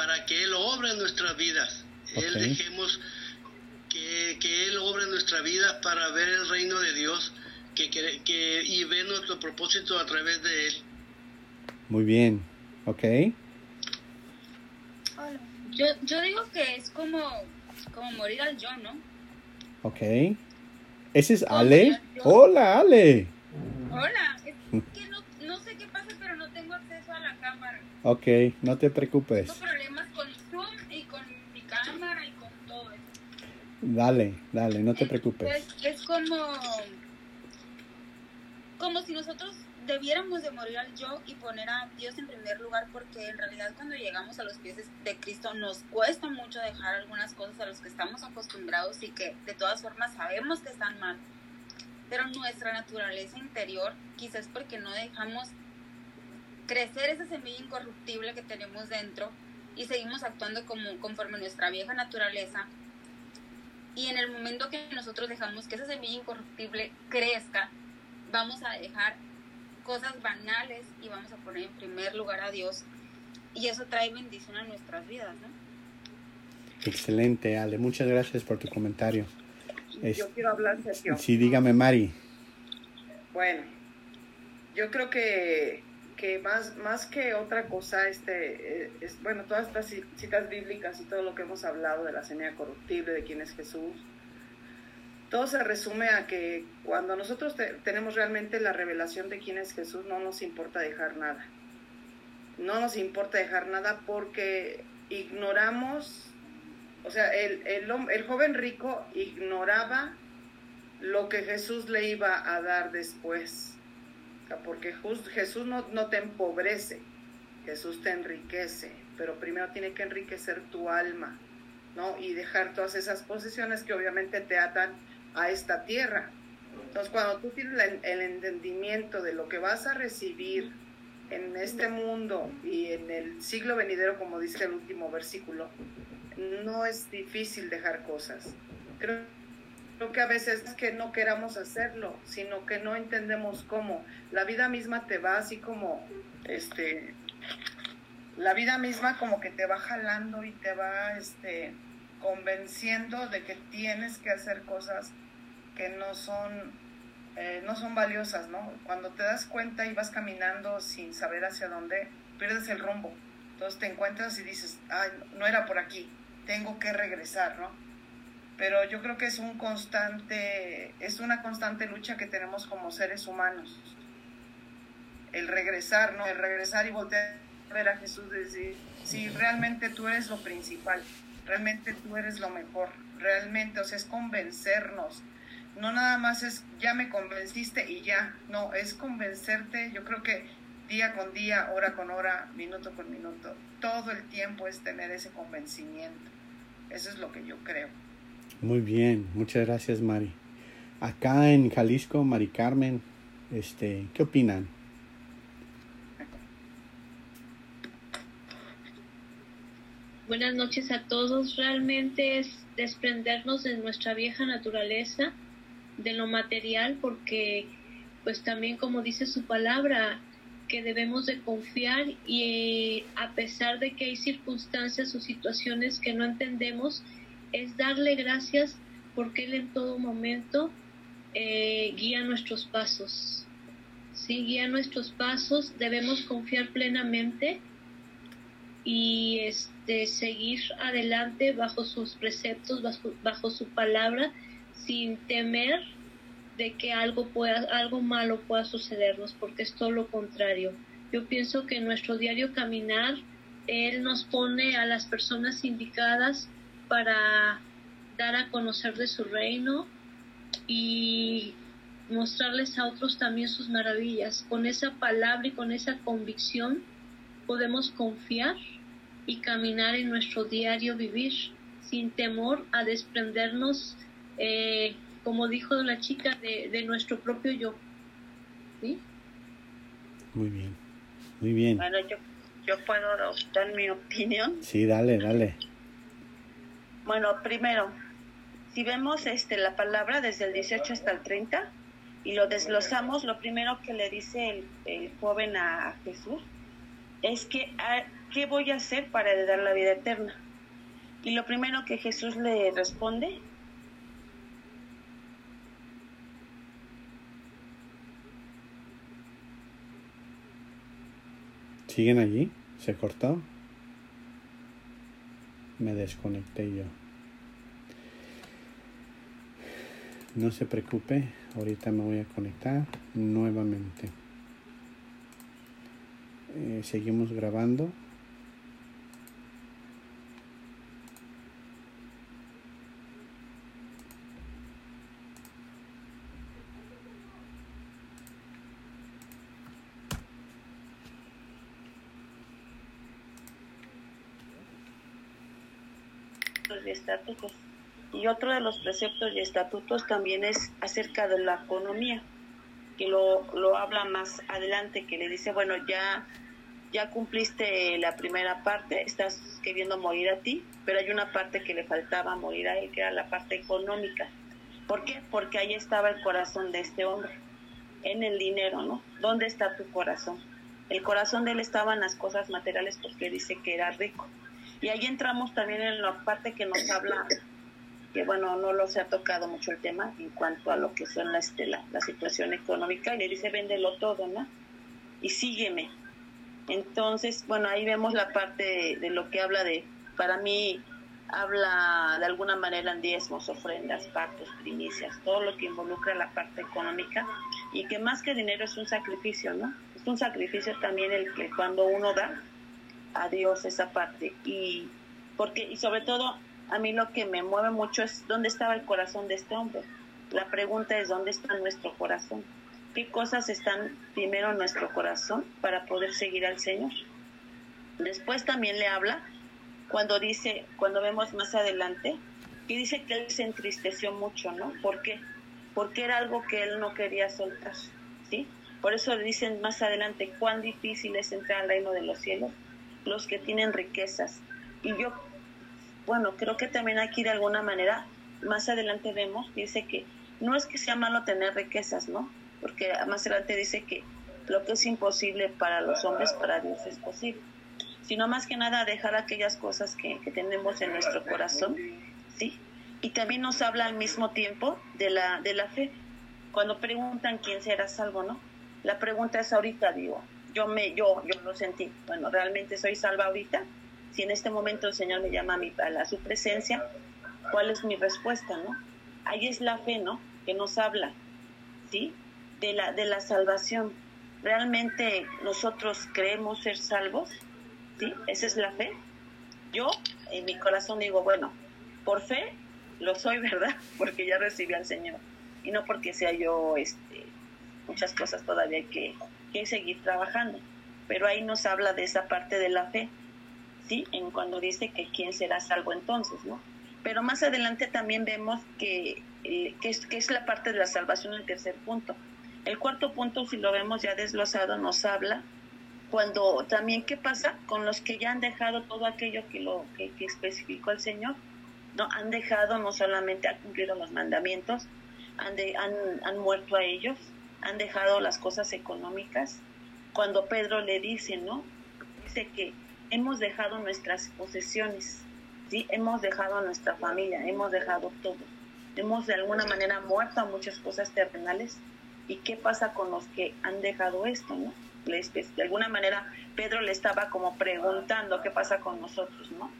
para que Él obra en nuestras vidas. Él dejemos que, que, Él obra en nuestra vida para ver el reino de Dios que, que, y ver nuestro propósito a través de Él. Muy bien, ok. Yo, yo digo que es como, como morir al yo, ¿no? Ok. ¿Ese es Ale? Hola, Ale. Hola, es que no, no, sé qué pasa, pero no tengo acceso a la cámara. Ok, no te preocupes. Tengo problemas con Zoom y con mi cámara y con todo eso. Dale, dale, no te preocupes. Es, como, como si nosotros debiéramos de morir al yo y poner a Dios en primer lugar porque en realidad cuando llegamos a los pies de Cristo nos cuesta mucho dejar algunas cosas a los que estamos acostumbrados y que de todas formas sabemos que están mal. Pero nuestra naturaleza interior, quizás porque no dejamos crecer esa semilla incorruptible que tenemos dentro y seguimos actuando como conforme nuestra vieja naturaleza. Y en el momento que nosotros dejamos que esa semilla incorruptible crezca, vamos a dejar cosas banales y vamos a poner en primer lugar a Dios. Y eso trae bendición a nuestras vidas, ¿no? Excelente, Ale. Muchas gracias por tu comentario. Yo quiero hablar, Sergio. Sí, dígame, Mari. Bueno, yo creo que, que más, más que otra cosa, este, eh, es, bueno, todas estas citas bíblicas y todo lo que hemos hablado de la semilla corruptible, de quién es Jesús, todo se resume a que cuando nosotros tenemos realmente la revelación de quién es Jesús, no nos importa dejar nada. No nos importa dejar nada porque ignoramos, o sea, el, el, joven rico ignoraba lo que Jesús le iba a dar después. Porque Jesús no, te empobrece, Jesús te enriquece, pero primero tiene que enriquecer tu alma, ¿no? Y dejar todas esas posesiones que obviamente te atan a esta tierra. Entonces, cuando tú tienes el entendimiento de lo que vas a recibir en este mundo y en el siglo venidero, como dice el último versículo, no es difícil dejar cosas. Creo, creo que a veces es que no queramos hacerlo, sino que no entendemos cómo. La vida misma te va así como, este, la vida misma como que te va jalando y te va, este, convenciendo de que tienes que hacer cosas que no son, eh, no son valiosas, ¿no? Cuando te das cuenta y vas caminando sin saber hacia dónde, pierdes el rumbo. Entonces te encuentras y dices, ay, no era por aquí, tengo que regresar, ¿no? Pero yo creo que es un constante, es una constante lucha que tenemos como seres humanos. El regresar, ¿no? El regresar y voltear a ver a Jesús y decir, si realmente tú eres lo principal realmente tú eres lo mejor, realmente, o sea, es convencernos. No nada más es ya me convenciste y ya, no, es convencerte, yo creo que día con día, hora con hora, minuto con minuto, todo el tiempo es tener ese convencimiento. Eso es lo que yo creo. Muy bien, muchas gracias Mari. Acá en Jalisco, Mari Carmen, este, ¿qué opinan? Buenas noches a todos. Realmente es desprendernos de nuestra vieja naturaleza, de lo material, porque pues también como dice su palabra, que debemos de confiar y a pesar de que hay circunstancias o situaciones que no entendemos, es darle gracias porque Él en todo momento eh, guía nuestros pasos. Sí, guía nuestros pasos, debemos confiar plenamente y este seguir adelante bajo sus preceptos, bajo, su palabra, sin temer de que algo pueda, algo malo pueda sucedernos, porque es todo lo contrario. Yo pienso que en nuestro diario caminar, Él nos pone a las personas indicadas para dar a conocer de su reino y mostrarles a otros también sus maravillas. Con esa palabra y con esa convicción podemos confiar y caminar en nuestro diario vivir sin temor a desprendernos, eh, como dijo la chica, de, nuestro propio yo. ¿Sí? Muy bien, muy bien. Bueno, yo, yo puedo dar mi opinión. Sí, dale, dale. Bueno, primero, si vemos este la palabra desde el 18 hasta el 30, y lo desglosamos, lo primero que le dice el, joven a Jesús es que, ¿qué voy a hacer para heredar la vida eterna? Y lo primero que Jesús le responde ¿Siguen allí? ¿Se cortó? Me desconecté yo. No se preocupe, ahorita me voy a conectar nuevamente. Eh, seguimos grabando. Y otro de los preceptos y estatutos también es acerca de la economía, que lo, lo habla más adelante, que le dice, bueno, ya, ya cumpliste la primera parte, estás queriendo morir a ti, pero hay una parte que le faltaba morir a él, que era la parte económica. ¿Por qué? Porque ahí estaba el corazón de este hombre, en el dinero, ¿no? ¿Dónde está tu corazón? El corazón de él estaba en las cosas materiales porque dice que era rico y ahí entramos también en la parte que nos habla, que bueno, no lo se ha tocado mucho el tema en cuanto a lo que son la, este, la, situación económica, y le dice, véndelo todo, ¿no? Y sígueme. Entonces, bueno, ahí vemos la parte de, lo que habla de, para mí, habla de alguna manera en diezmos, ofrendas, pactos, primicias, todo lo que involucra la parte económica y que más que dinero es un sacrificio, ¿no? Es un sacrificio también el que cuando uno da, a Dios esa parte y porque y sobre todo a mí lo que me mueve mucho es dónde estaba el corazón de este hombre. La pregunta es dónde está nuestro corazón. ¿Qué cosas están primero en nuestro corazón para poder seguir al Señor? Después también le habla cuando dice, cuando vemos más adelante, que dice que él se entristeció mucho, ¿no? ¿Por qué? Porque era algo que él no quería soltar, ¿sí? Por eso le dicen más adelante cuán difícil es entrar al reino de los cielos los que tienen riquezas. Y yo, bueno, creo que también aquí de alguna manera, más adelante vemos, dice que no es que sea malo tener riquezas, ¿no? Porque más adelante dice que lo que es imposible para los hombres, para Dios es posible. Sino más que nada dejar aquellas cosas que, que tenemos en nuestro corazón, ¿sí? Y también nos habla al mismo tiempo de la, de la fe. Cuando preguntan quién será salvo, ¿no? La pregunta es ahorita, digo, yo me yo yo lo sentí bueno realmente soy salva ahorita si en este momento el Señor me llama a, mi, a su presencia cuál es mi respuesta no ahí es la fe no que nos habla sí de la de la salvación. Realmente nosotros creemos ser salvos sí esa es la fe yo en mi corazón digo bueno por fe lo soy verdad porque ya recibí al Señor. Y no porque sea yo este muchas cosas todavía que que seguir trabajando. Pero ahí nos habla de esa parte de la fe, En cuando dice que quién será salvo entonces, ¿no? Pero más adelante también vemos que, eh, que, es, que es la parte de la salvación, el tercer punto. El cuarto punto, si lo vemos ya desglosado, nos habla cuando también qué pasa con los que ya han dejado todo aquello que lo que, especificó el Señor, no han dejado no solamente han cumplido los mandamientos, han, han, han muerto a ellos, han dejado las cosas económicas. Cuando Pedro le dice, ¿no? Dice que hemos dejado nuestras posesiones, ¿sí? Hemos dejado nuestra familia, hemos dejado todo. Hemos de alguna manera muerto a muchas cosas terrenales. ¿Y qué pasa con los que han dejado esto, no? De alguna manera Pedro le estaba como preguntando qué pasa con nosotros, ¿no?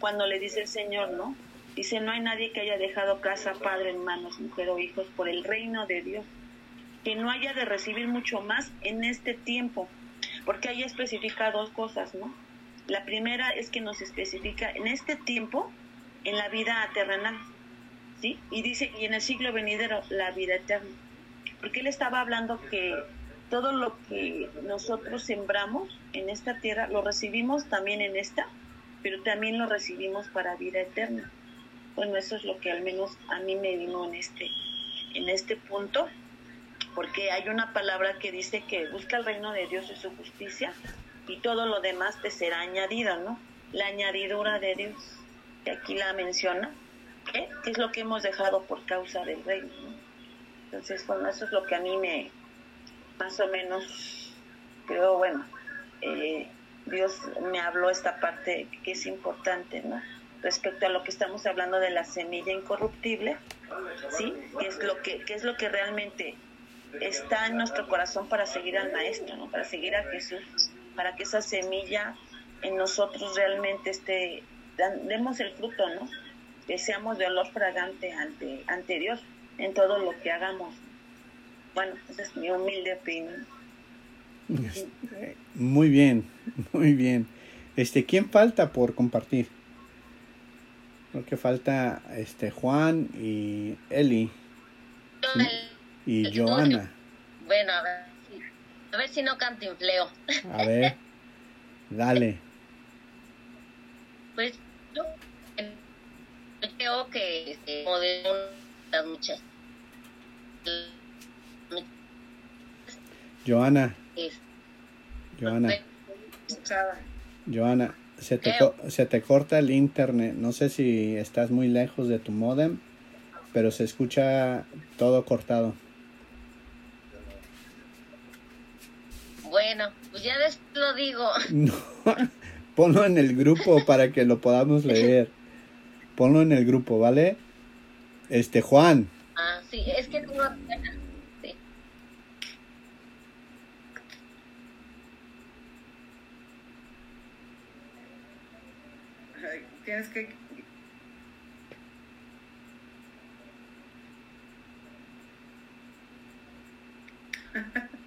Cuando le dice el Señor, ¿no? Dice, no hay nadie que haya dejado casa, padre, hermanos, mujer o hijos por el reino de Dios que no haya de recibir mucho más en este tiempo, porque ahí especifica dos cosas, ¿no? La primera es que nos especifica en este tiempo, en la vida terrenal, ¿sí? Y dice, y en el siglo venidero, la vida eterna. Porque él estaba hablando que todo lo que nosotros sembramos en esta tierra lo recibimos también en esta, pero también lo recibimos para vida eterna. Bueno, eso es lo que al menos a mí me vino en este, en este punto porque hay una palabra que dice que busca el reino de Dios y su justicia y todo lo demás te será añadido, ¿no? La añadidura de Dios, que aquí la menciona, ¿qué? ¿Qué es lo que hemos dejado por causa del reino? Entonces, bueno, eso es lo que a mí me, más o menos, creo, bueno, eh, Dios me habló esta parte que es importante, ¿no? Respecto a lo que estamos hablando de la semilla incorruptible, ¿sí? ¿Qué es lo que, qué es lo que realmente está en nuestro corazón para seguir al Maestro, ¿no? Para seguir a Jesús, para que esa semilla en nosotros realmente esté, demos el fruto, ¿no? Que seamos de olor fragante ante, ante Dios en todo lo que hagamos. Bueno, esa es mi humilde opinión. Muy bien, muy bien. Este, ¿quién falta por compartir? Creo que falta este Juan y Eli. Y Joana. Bueno, a ver, a ver si no cantinfleo. A ver, dale. Pues yo creo que este, modelo las muchas. Joana. Joana. Joana, se te, se te corta el internet. No sé si estás muy lejos de tu modem, pero se escucha todo cortado. Bueno, pues ya lo digo. No, ponlo en el grupo para que lo podamos leer. Ponlo en el grupo, ¿vale? Este, Juan. Ah, sí, es que tengo... Sí. Tienes que...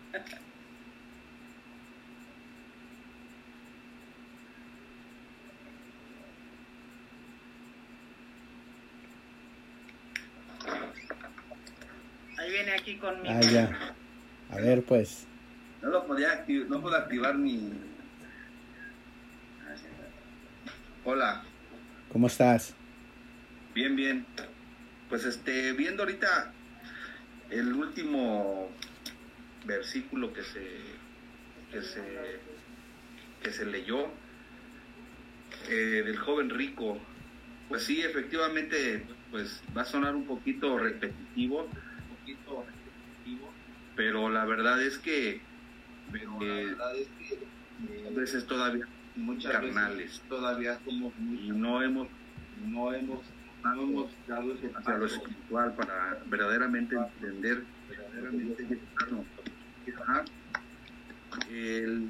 viene aquí conmigo. Ah, ya. A ver, pues. No lo podía activar, no puedo activar mi... Hola. ¿Cómo estás? Bien, bien. Pues este, viendo ahorita el último versículo que se que se que se leyó eh, del joven rico pues sí efectivamente pues va a sonar un poquito repetitivo pero la verdad es que, pero eh, a veces todavía muchas carnales, todavía somos y no hemos, no hemos, dado hacia lo espiritual para verdaderamente entender verdaderamente el,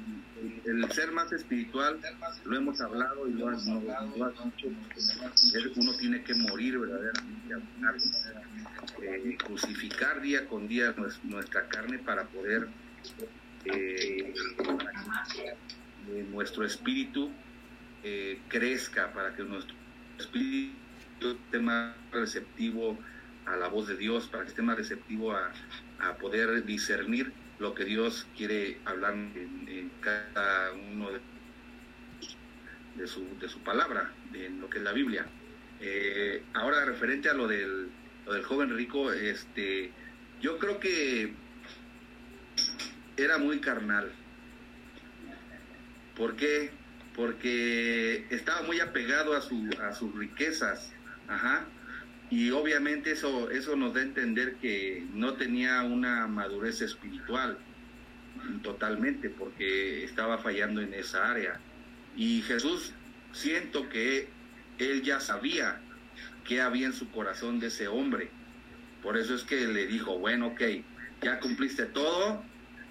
el, ser más espiritual, lo hemos hablado y lo has, dicho, uno tiene que morir verdaderamente, eh, crucificar día con día nuestra carne para poder eh, eh, nuestro espíritu crezca, para que nuestro espíritu esté más receptivo a la voz de Dios, para que esté más receptivo a, a poder discernir lo que Dios quiere hablar en, cada uno de, su, de su palabra, en lo que es la Biblia. Eh, ahora, referente a lo del, lo del joven rico, este, yo creo que era muy carnal. ¿Por qué? Porque estaba muy apegado a, su, a sus riquezas. Ajá y obviamente eso, eso nos da a entender que no tenía una madurez espiritual totalmente, porque estaba fallando en esa área. Y Jesús, siento que él ya sabía qué había en su corazón de ese hombre. Por eso es que le dijo, bueno, ok, ya cumpliste todo,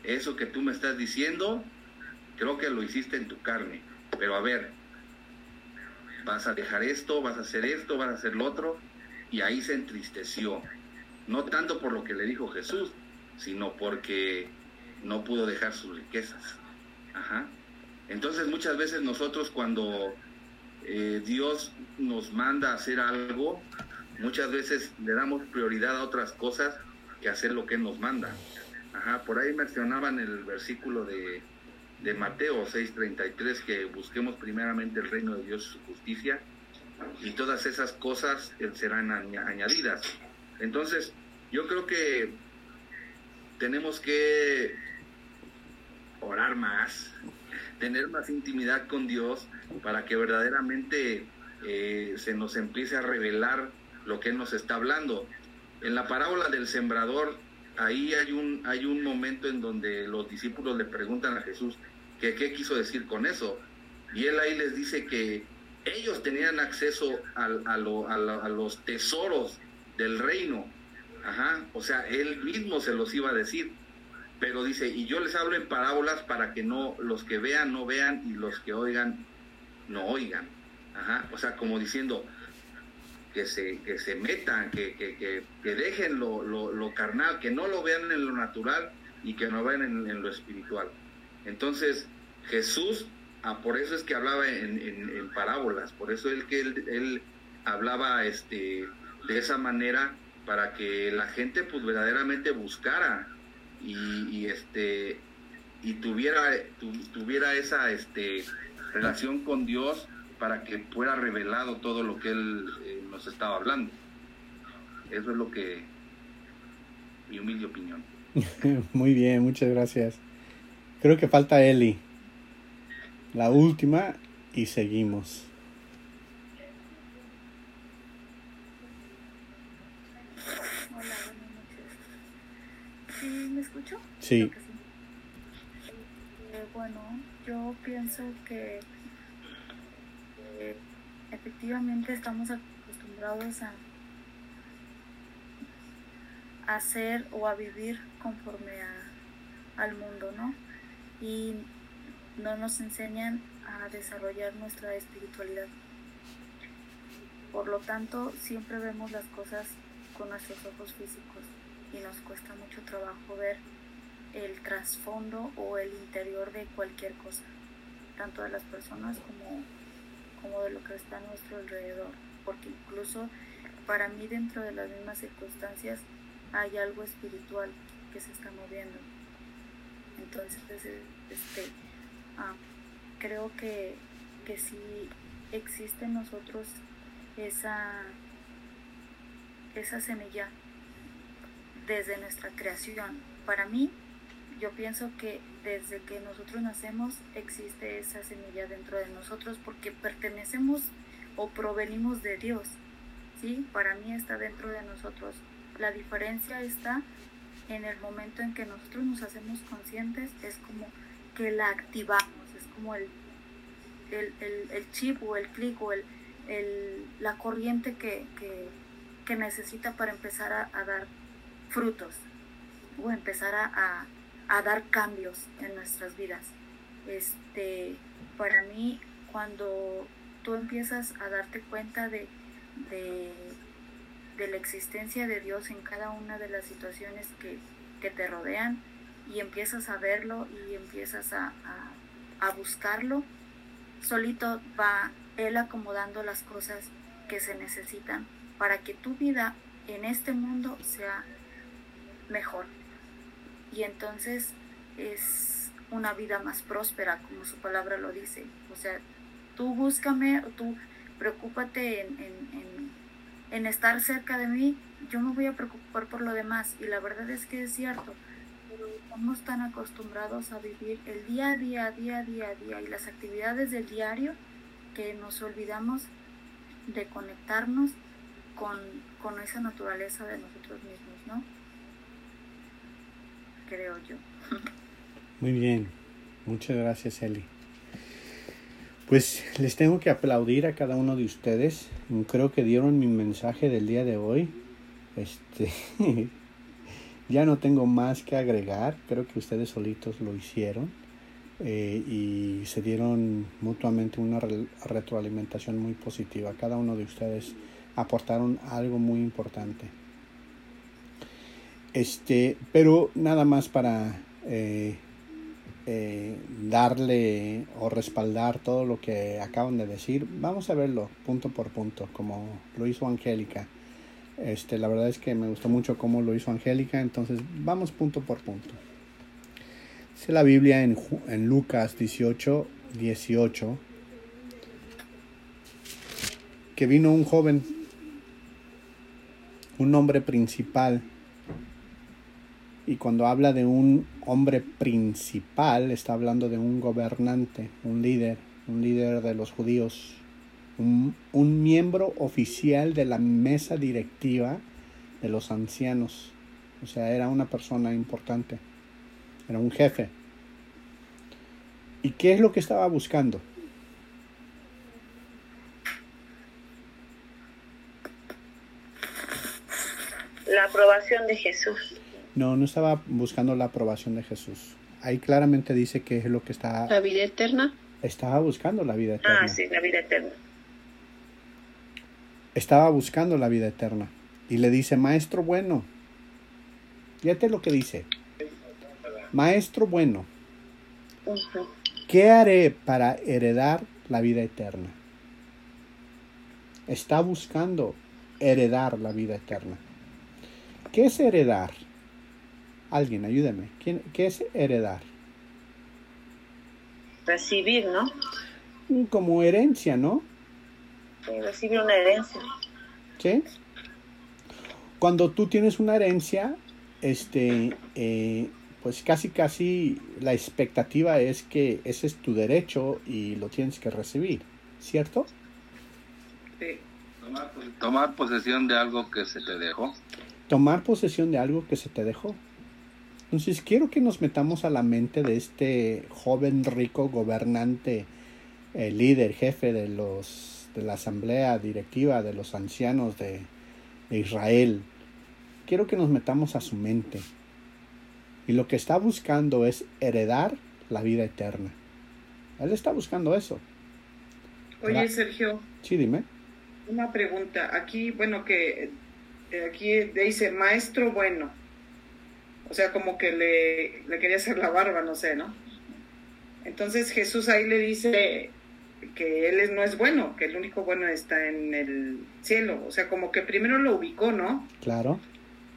eso que tú me estás diciendo, creo que lo hiciste en tu carne. Pero a ver, vas a dejar esto, vas a hacer esto, vas a hacer lo otro y ahí se entristeció, no tanto por lo que le dijo Jesús, sino porque no pudo dejar sus riquezas. Ajá. Entonces muchas veces nosotros cuando eh, Dios nos manda hacer algo, muchas veces le damos prioridad a otras cosas que hacer lo que nos manda. Ajá, por ahí mencionaban el versículo de, de Mateo 6:33 que busquemos primeramente el reino de Dios y su justicia y todas esas cosas serán añadidas. Entonces, yo creo que tenemos que orar más, tener más intimidad con Dios para que verdaderamente eh, se nos empiece a revelar lo que Él nos está hablando. En la parábola del sembrador ahí hay un, hay un momento en donde los discípulos le preguntan a Jesús qué quiso decir con eso. Y él ahí les dice que ellos tenían acceso a, a, a, los tesoros del reino. Ajá, o sea, él mismo se los iba a decir. Pero dice, y yo les hablo en parábolas para que no, los que vean no vean y los que oigan no oigan. Ajá, o sea, como diciendo, que se, que se metan, que, que, que, dejen lo, lo, carnal, que no lo vean en lo natural y que no vean en, lo espiritual. Entonces, Jesús, ah, por eso es que hablaba en, en, parábolas, por eso es que él, él, hablaba este, de esa manera para que la gente pues verdaderamente buscara y, este y tuviera tuviera esa este relación con Dios para que fuera revelado todo lo que él eh, nos estaba hablando. Eso es lo que mi humilde opinión. Muy bien, muchas gracias. Creo que falta Eli. La última y seguimos. Hola, buenas noches. ¿Sí me escucho? Sí. Eh, bueno, yo pienso que efectivamente estamos acostumbrados a, hacer o a vivir conforme al mundo, ¿no? Y no nos enseñan a desarrollar nuestra espiritualidad. Por lo tanto, siempre vemos las cosas con nuestros ojos físicos y nos cuesta mucho trabajo ver el trasfondo o el interior de cualquier cosa, tanto de las personas como como de lo que está a nuestro alrededor, porque incluso para mí dentro de las mismas circunstancias hay algo espiritual que se está moviendo. Entonces, este, ah, creo que, que sí existe en nosotros esa, esa semilla desde nuestra creación. Para mí, yo pienso que desde que nosotros nacemos existe esa semilla dentro de nosotros porque pertenecemos o provenimos de Dios. ¿sí? Para mí está dentro de nosotros. La diferencia está en el momento en que nosotros nos hacemos conscientes, es como que la activamos, es como el, el, el, chip o el clic o el, la corriente que, que, necesita para empezar a, dar frutos o empezar a a dar cambios en nuestras vidas. Este, para mí, cuando tú empiezas a darte cuenta de, de, la existencia de Dios en cada una de las situaciones que, te rodean y empiezas a verlo y empiezas a, a, buscarlo, solito va Él acomodando las cosas que se necesitan para que tu vida en este mundo sea mejor y entonces es una vida más próspera, como su palabra lo dice. O sea, tú búscame, o tú preocúpate en, en, en, estar cerca de mí, yo me voy a preocupar por lo demás. Y la verdad es que es cierto, estamos tan acostumbrados a vivir el día a día, día a día, día y las actividades del diario que nos olvidamos de conectarnos con, con esa naturaleza de nosotros mismos, ¿no? creo yo. Muy bien, muchas gracias Eli. Pues les tengo que aplaudir a cada uno de ustedes. Creo que dieron mi mensaje del día de hoy. Este ya no tengo más que agregar. Creo que ustedes solitos lo hicieron. Eh, y se dieron mutuamente una retroalimentación muy positiva. Cada uno de ustedes aportaron algo muy importante. Este, pero nada más para eh, eh, darle o respaldar todo lo que acaban de decir, vamos a verlo punto por punto, como lo hizo Angélica. Este, la verdad es que me gustó mucho cómo lo hizo Angélica, entonces vamos punto por punto. Dice la Biblia en, en Lucas 18, 18, que vino un joven, un hombre principal, y cuando habla de un hombre principal, está hablando de un gobernante, un líder, un líder de los judíos, un, miembro oficial de la mesa directiva de los ancianos. O sea, era una persona importante. Era un jefe. ¿Y qué es lo que estaba buscando? La aprobación de Jesús. No, no estaba buscando la aprobación de Jesús. Ahí claramente dice que es lo que está... La vida eterna. Estaba buscando la vida eterna. Ah, sí, la vida eterna. Estaba buscando la vida eterna. Y le dice, maestro bueno. Fíjate lo que dice. Maestro bueno. ¿Qué haré para heredar la vida eterna? Está buscando heredar la vida eterna. ¿Qué es heredar? Alguien, ayúdeme. ¿Qué es heredar? Recibir, ¿no? Mm, como herencia, ¿no? Recibir una herencia. ¿Sí? Cuando tú tienes una herencia, este, eh, pues casi casi la expectativa es que ese es tu derecho y lo tienes que recibir, ¿cierto? Sí. tomar posesión de algo que se te dejó tomar posesión de algo que se te dejó. Entonces quiero que nos metamos a la mente de este joven rico gobernante, eh, líder, jefe de los de la asamblea directiva de los ancianos de, de Israel. Quiero que nos metamos a su mente. Y lo que está buscando es heredar la vida eterna. Él está buscando eso. Oye, Sergio. Sí, dime. Una pregunta. Aquí, bueno, que eh, aquí dice maestro bueno. O sea, como que le, le quería hacer la barba, no sé, ¿no? Entonces Jesús ahí le dice que él no es bueno, que el único bueno está en el cielo. O sea, como que primero lo ubicó, ¿no? Claro.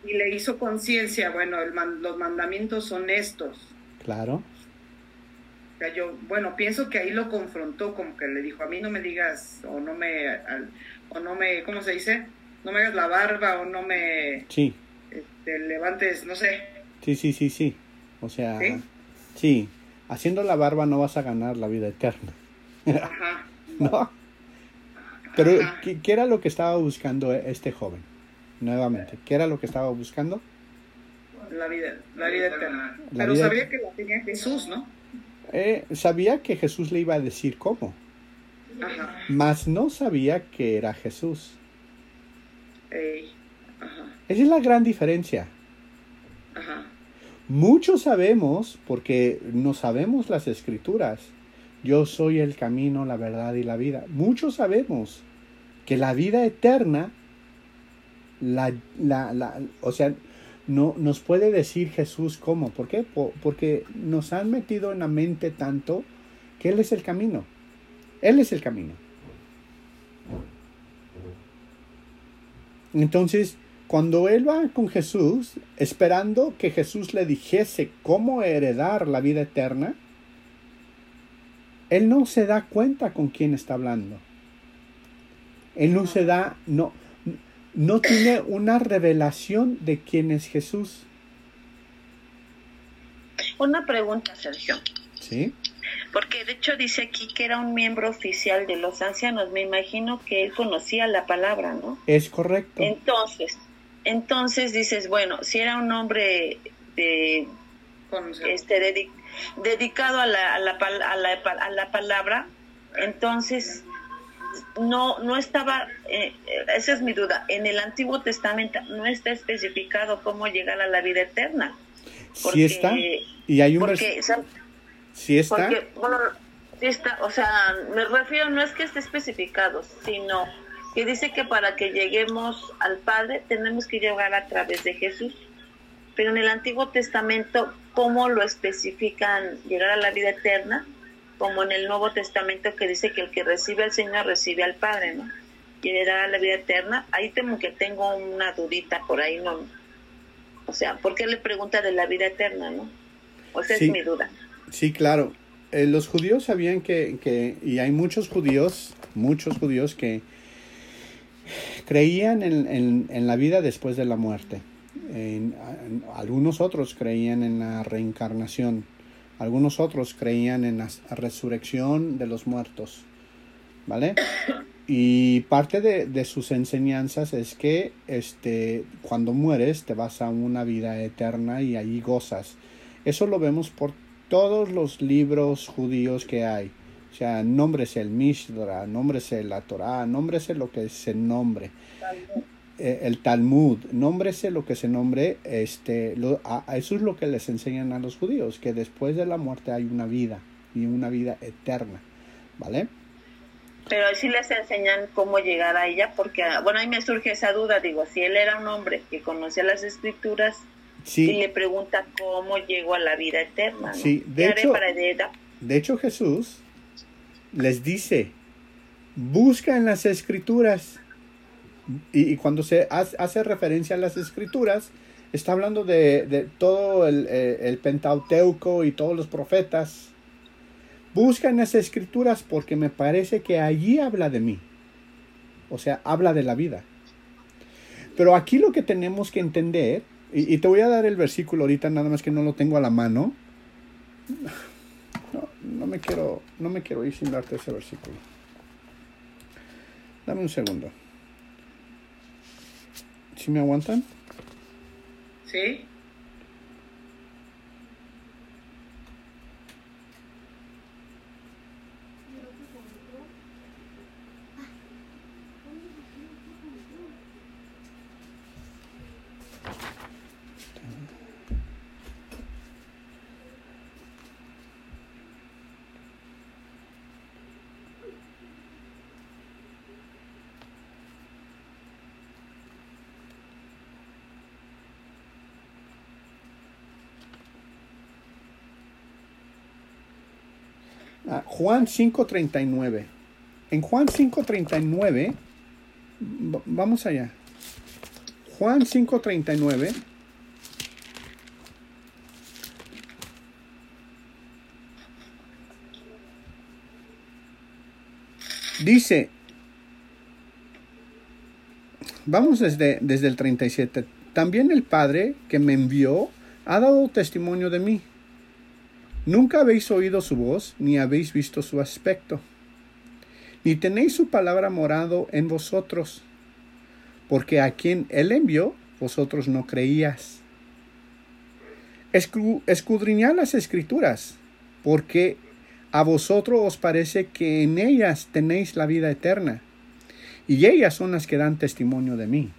Y le hizo conciencia, bueno, el los mandamientos son estos. Claro. O sea, yo, bueno, pienso que ahí lo confrontó, como que le dijo, a mí no me digas, o no me, o no me, ¿cómo se dice? no me hagas la barba o no me sí. Este, levantes, no sé. Sí, sí, sí, sí. O sea, ¿Sí? haciendo la barba no vas a ganar la vida eterna. Ajá. ¿No? Pero, ¿qué, era lo que estaba buscando este joven? Nuevamente, ¿qué era lo que estaba buscando? La vida, la vida eterna. Pero sabía que la tenía Jesús, ¿no? Eh, sabía que Jesús le iba a decir cómo. Ajá. Mas no sabía que era Jesús. Esa es la gran diferencia. Muchos sabemos, porque no sabemos las escrituras, yo soy el camino, la verdad y la vida. Muchos sabemos que la vida eterna, la, la, o sea, no nos puede decir Jesús cómo. ¿Por qué? porque nos han metido en la mente tanto que Él es el camino. Él es el camino. Entonces, cuando él va con Jesús, esperando que Jesús le dijese cómo heredar la vida eterna, él no se da cuenta con quién está hablando. Él no se da, no, no tiene una revelación de quién es Jesús. Una pregunta, Sergio. Sí porque de hecho dice aquí que era un miembro oficial de los ancianos. Me imagino que él conocía la palabra, ¿no? Es correcto. Entonces, entonces dices, bueno, si era un hombre de, este, dedicado a la, a, la, a, la, palabra, entonces no, no estaba, eh, esa es mi duda, en el Antiguo Testamento no está especificado cómo llegar a la vida eterna. sí está, y hay un Sí está. Porque, bueno, sí está, o sea, me refiero, no es que esté especificado, sino que dice que para que lleguemos al Padre tenemos que llegar a través de Jesús. Pero en el Antiguo Testamento, ¿cómo lo especifican llegar a la vida eterna? Como en el Nuevo Testamento que dice que el que recibe al Señor recibe al Padre, ¿no? Llegar a la vida eterna. Ahí temo que tengo una dudita por ahí, ¿no? O sea, ¿por qué le pregunta de la vida eterna, no? O sea, es mi duda. Sí, claro. Eh, los judíos sabían que, que, y hay muchos judíos, muchos judíos que creían en, en, la vida después de la muerte. Algunos otros creían en la reencarnación. Algunos otros creían en la resurrección de los muertos. ¿Vale? Y parte de, sus enseñanzas es que este, cuando mueres te vas a una vida eterna y ahí gozas. Eso lo vemos por todos los libros judíos que hay. O sea, nómbrese el Mishra, nómbrese la Torah, nómbrese lo que se nombre. Eh, el Talmud, nómbrese lo que se nombre. Este, eso es lo que les enseñan a los judíos, que después de la muerte hay una vida y una vida eterna. ¿Vale? Pero sí les enseñan cómo llegar a ella, porque, ah, bueno, ahí me surge esa duda, digo, si él era un hombre que conocía las escrituras y le pregunta cómo llegó a la vida eterna. Sí, de hecho, de hecho Jesús les dice, busca en las escrituras, y, cuando se hace, referencia a las escrituras, está hablando de, todo el, eh, el Pentateuco y todos los profetas, Busca en las escrituras porque me parece que allí habla de mí. O sea, habla de la vida. Pero aquí lo que tenemos que entender, y, te voy a dar el versículo ahorita, nada más que no lo tengo a la mano. No, no me quiero, no me quiero ir sin darte ese versículo. Dame un segundo. ¿Sí me aguantan? Sí. Juan 5.39. En Juan 5.39, vamos allá. Juan 5.39. Dice, vamos desde, desde el 37, también el Padre que me envió ha dado testimonio de mí. Nunca habéis oído su voz, ni habéis visto su aspecto, ni tenéis su palabra morado en vosotros, porque a quien él envió, vosotros no creías. Escudriñad las escrituras, porque a vosotros os parece que en ellas tenéis la vida eterna, y ellas son las que dan testimonio de mí.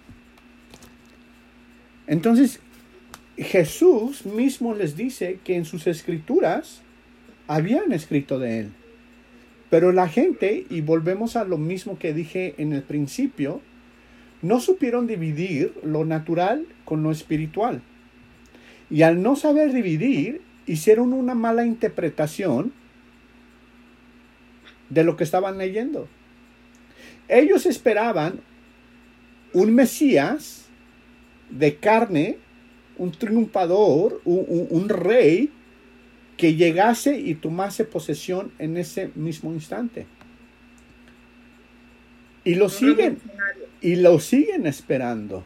Entonces, Jesús mismo les dice que en sus escrituras habían escrito de él. Pero la gente, y volvemos a lo mismo que dije en el principio, no supieron dividir lo natural con lo espiritual. Y al no saber dividir, hicieron una mala interpretación de lo que estaban leyendo. Ellos esperaban un Mesías de carne un triunfador, un, rey que llegase y tomase posesión en ese mismo instante. Y lo siguen, y lo siguen esperando.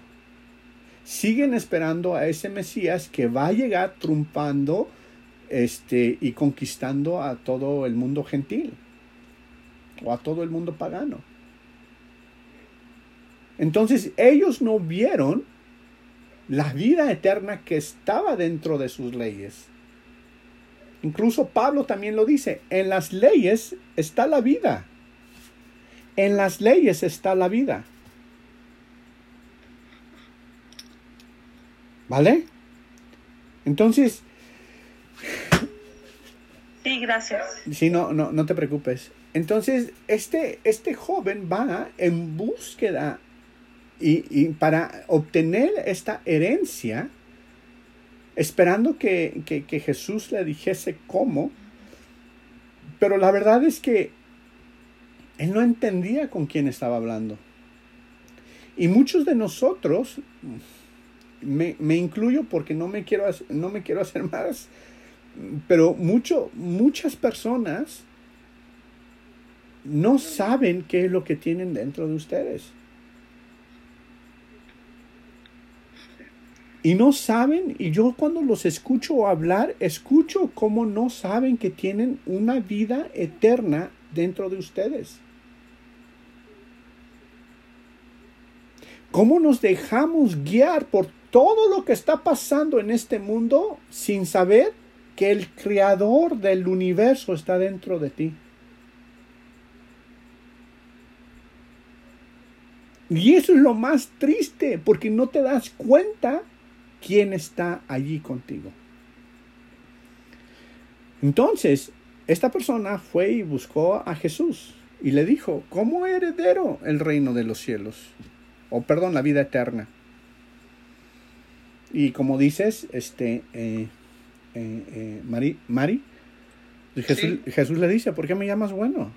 Siguen esperando a ese Mesías que va a llegar triunfando este, y conquistando a todo el mundo gentil o a todo el mundo pagano. Entonces ellos no vieron la vida eterna que estaba dentro de sus leyes. Incluso Pablo también lo dice, en las leyes está la vida. En las leyes está la vida. ¿Vale? Entonces... Sí, gracias. Sí, no, no, no te preocupes. Entonces, este, este joven va en búsqueda y, para obtener esta herencia, esperando que, que, Jesús le dijese cómo, pero la verdad es que él no entendía con quién estaba hablando. Y muchos de nosotros, me, me, incluyo porque no me quiero, no me quiero hacer más, pero mucho, muchas personas no saben qué es lo que tienen dentro de ustedes. Y no saben, y yo cuando los escucho hablar, escucho cómo no saben que tienen una vida eterna dentro de ustedes. ¿Cómo nos dejamos guiar por todo lo que está pasando en este mundo sin saber que el creador del universo está dentro de ti? Y eso es lo más triste, porque no te das cuenta quién está allí contigo. Entonces, esta persona fue y buscó a Jesús y le dijo, ¿cómo heredero el reino de los cielos? O perdón, la vida eterna. Y como dices, este, eh, eh, eh Mari, Mari Jesús, Jesús, le dice, ¿por qué me llamas bueno?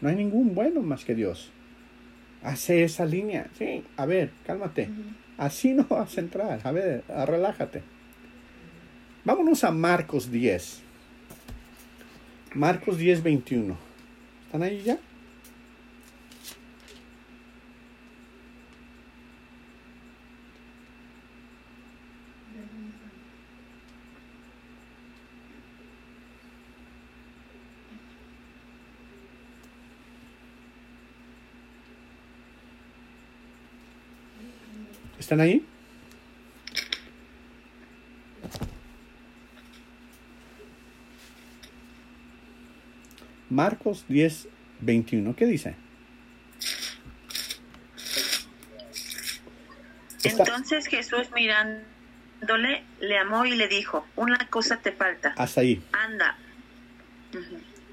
No hay ningún bueno más que Dios. Hace esa línea. Sí, a ver, cálmate. Así no vas a entrar. A ver, relájate. Vámonos a Marcos 10. Marcos 10, 21. ¿Están ahí ya? ¿Están ahí? Marcos 10, 21. ¿Qué dice? Entonces Jesús mirándole, le amó y le dijo, una cosa te falta. Hasta ahí. Anda.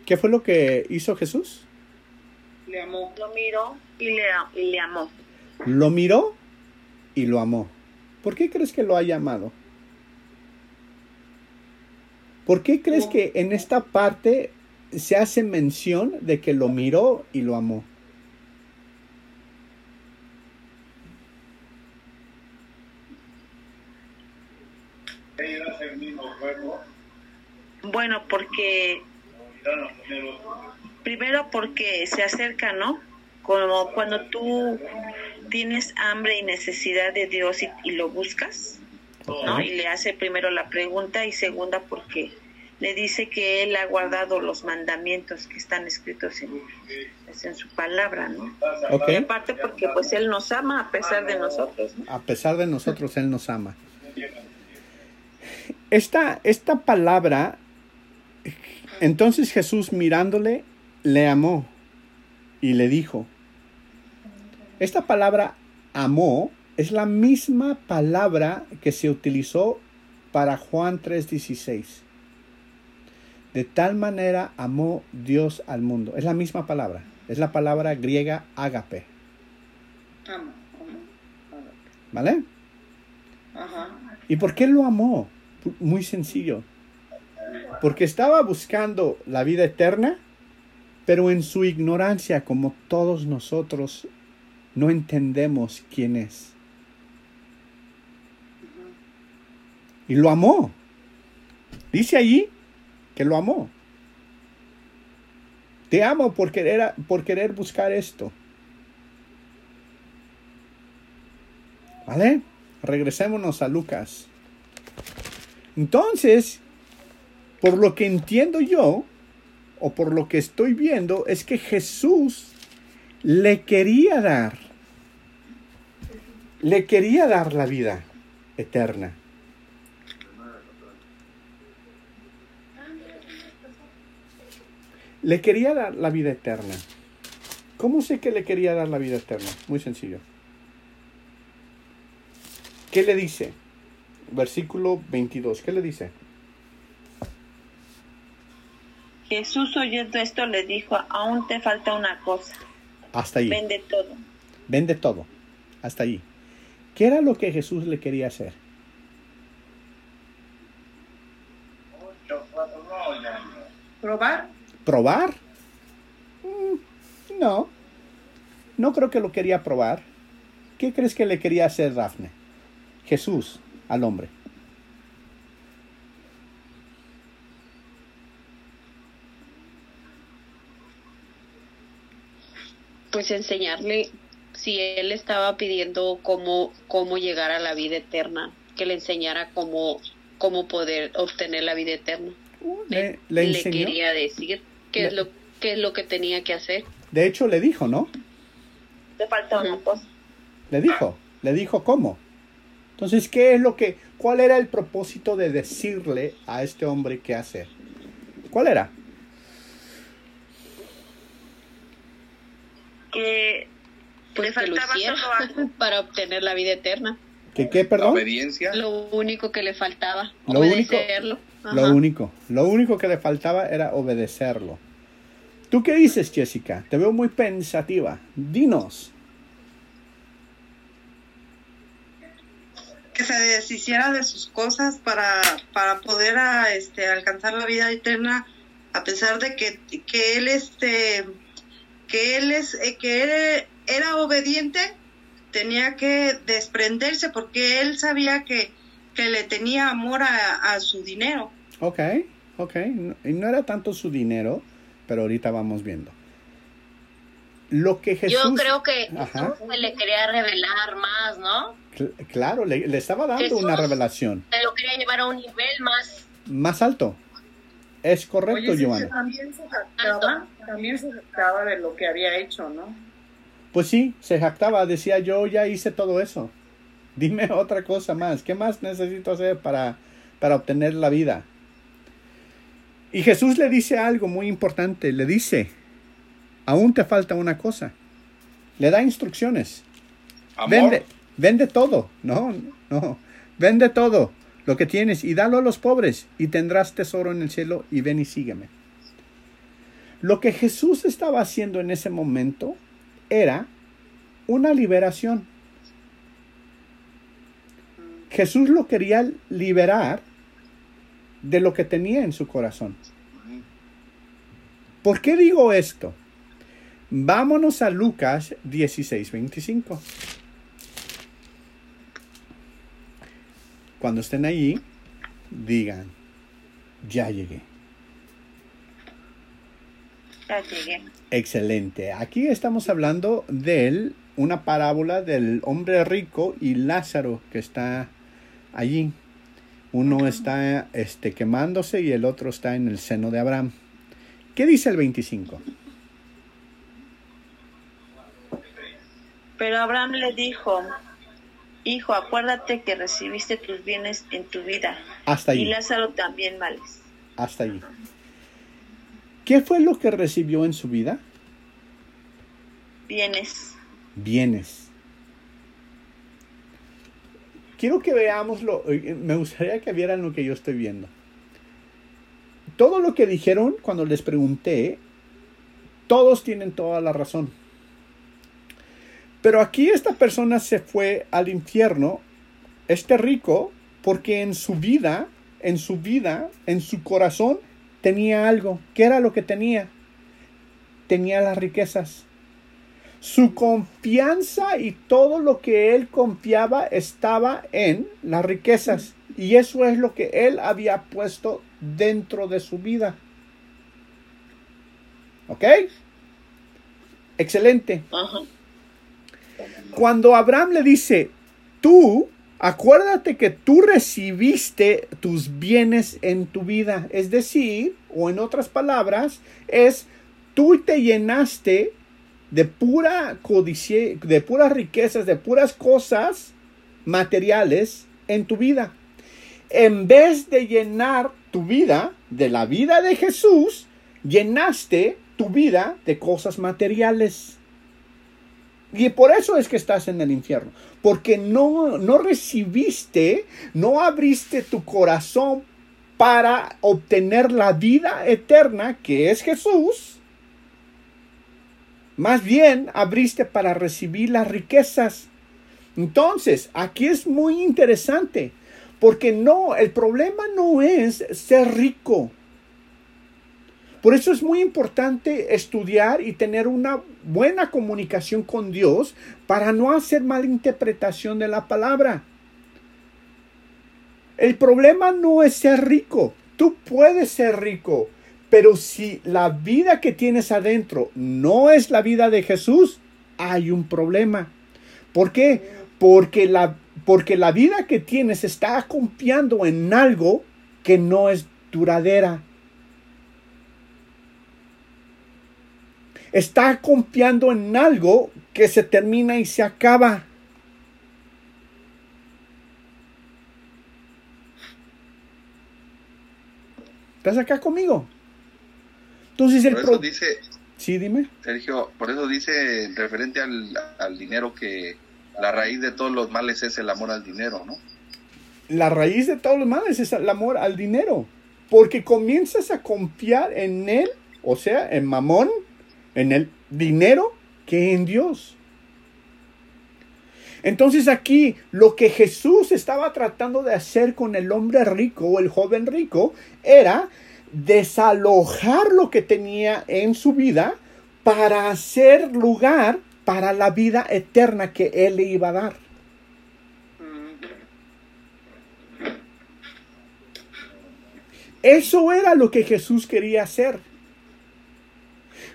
¿Qué fue lo que hizo Jesús? Le amó. Lo miró y le, y le amó. ¿Lo miró? Y lo amó. ¿Por qué crees que lo haya amado? ¿Por qué crees que en esta parte se hace mención de que lo miró y lo amó? Bueno, porque primero porque se acerca, ¿no? Como cuando tú tienes hambre y necesidad de Dios y, lo buscas, ¿no? Y le hace primero la pregunta y segunda porque le dice que él ha guardado los mandamientos que están escritos en, pues, en su palabra, ¿no? Y aparte porque pues él nos ama a pesar de nosotros. A pesar de nosotros, él nos ama. Esta, esta palabra, entonces Jesús mirándole, le amó y le dijo, esta palabra amó es la misma palabra que se utilizó para Juan 3:16. De tal manera amó Dios al mundo. Es la misma palabra. Es la palabra griega agape. ¿Vale? ¿Y por qué lo amó? Muy sencillo. Porque estaba buscando la vida eterna, pero en su ignorancia, como todos nosotros no entendemos quién es. Y lo amó. Dice allí que lo amó. Te amo por querer, por querer buscar esto. ¿Vale? Regresémonos a Lucas. Entonces, por lo que entiendo yo, o por lo que estoy viendo, es que Jesús le quería dar le quería dar la vida eterna. Le quería dar la vida eterna. ¿Cómo sé que le quería dar la vida eterna? Muy sencillo. ¿Qué le dice? Versículo 22. ¿Qué le dice? Jesús oyendo esto le dijo, aún te falta una cosa. Hasta ahí. Vende todo. Vende todo. Hasta ahí. ¿Qué era lo que Jesús le quería hacer? ¿Probar? ¿Probar? Mm, no. No creo que lo quería probar. ¿Qué crees que le quería hacer Dafne? Jesús al hombre. Pues enseñarle si él estaba pidiendo cómo, cómo llegar a la vida eterna, que le enseñara cómo, cómo poder obtener la vida eterna. Le, le, quería decir qué, es lo, qué es lo que tenía que hacer. De hecho, le dijo, ¿no? Te falta una cosa. Le dijo, le dijo cómo. Entonces, ¿qué es lo que, cuál era el propósito de decirle a este hombre qué hacer? ¿Cuál era? Que pues le faltaba solo algo. para obtener la vida eterna. ¿Qué qué, perdón? obediencia. Lo único que le faltaba, Lo único- obedecerlo. Lo único, lo único que le faltaba era obedecerlo. ¿Tú qué dices, Jessica? Te veo muy pensativa. Dinos. que se deshiciera de sus cosas para, para poder a, este, alcanzar la vida eterna a pesar de que, que él este que él es eh, que él era obediente tenía que desprenderse porque él sabía que, que le tenía amor a, a su dinero Ok, ok. No- Y no era tanto su dinero, pero ahorita vamos viendo. Lo que Jesús... Yo creo que Ajá. Jesús le quería revelar más, ¿no? Cl- Claro, le, le estaba dando Jesús. una revelación Se lo quería llevar a un nivel más más alto. Es correcto, Oye, Giovanna. también se jactaba, también se jactaba de lo que había hecho, ¿no? Pues sí, se jactaba, decía yo ya hice todo eso. Dime otra cosa más. ¿Qué más necesito hacer para, para obtener la vida? Y Jesús le dice algo muy importante. Le dice, aún te falta una cosa. Le da instrucciones. Amor. Vende, vende todo. No, no. Vende todo lo que tienes y dalo a los pobres y tendrás tesoro en el cielo y ven y sígueme. Lo que Jesús estaba haciendo en ese momento era una liberación. Jesús lo quería liberar de lo que tenía en su corazón. ¿Por qué digo esto? Vámonos a Lucas 16, 25. Cuando estén allí, digan, ya llegué. Excelente. Aquí estamos hablando de una parábola del hombre rico y Lázaro que está allí. Uno está este, quemándose y el otro está en el seno de Abraham. ¿Qué dice el 25? Pero Abraham le dijo, hijo, acuérdate que recibiste tus bienes en tu vida Hasta y allí. Lázaro también males. Hasta allí. ¿Qué fue lo que recibió en su vida? Bienes. Bienes. Quiero que veamos lo, eh, me gustaría que vieran lo que yo estoy viendo. Todo lo que dijeron cuando les pregunté, todos tienen toda la razón. Pero aquí esta persona se fue al infierno, este rico, porque en su vida, en su vida, en su corazón, tenía algo. ¿Qué era lo que tenía? Tenía las riquezas. Su confianza y todo lo que él confiaba estaba en las riquezas. Y eso es lo que él había puesto dentro de su vida. ¿Ok? Excelente. Cuando Abraham le dice, tú, acuérdate que tú recibiste tus bienes en tu vida. Es decir, o en otras palabras, es tú te llenaste de pura codicia, de puras riquezas, de puras cosas materiales en tu vida. En vez de llenar tu vida de la vida de Jesús, llenaste tu vida de cosas materiales. Y por eso es que estás en el infierno. Porque no, no recibiste, no abriste tu corazón para obtener la vida eterna que es Jesús. Más bien abriste para recibir las riquezas. Entonces, aquí es muy interesante. Porque no, el problema no es ser rico. Por eso es muy importante estudiar y tener una buena comunicación con Dios para no hacer mala interpretación de la palabra. El problema no es ser rico. Tú puedes ser rico, pero si la vida que tienes adentro no es la vida de Jesús, hay un problema. ¿Por qué? Porque la, porque la vida que tienes está confiando en algo que no es duradera. Está confiando en algo que se termina y se acaba. ¿Estás acá conmigo? Entonces el por eso dice, sí, dime. Sergio, por eso dice referente al, al, dinero que la raíz de todos los males es el amor al dinero, ¿no? La raíz de todos los males es el amor al dinero, porque comienzas a confiar en él, o sea, en mamón, en el dinero, que en Dios. Entonces aquí lo que Jesús estaba tratando de hacer con el hombre rico o el joven rico era desalojar lo que tenía en su vida para hacer lugar para la vida eterna que Él le iba a dar. Eso era lo que Jesús quería hacer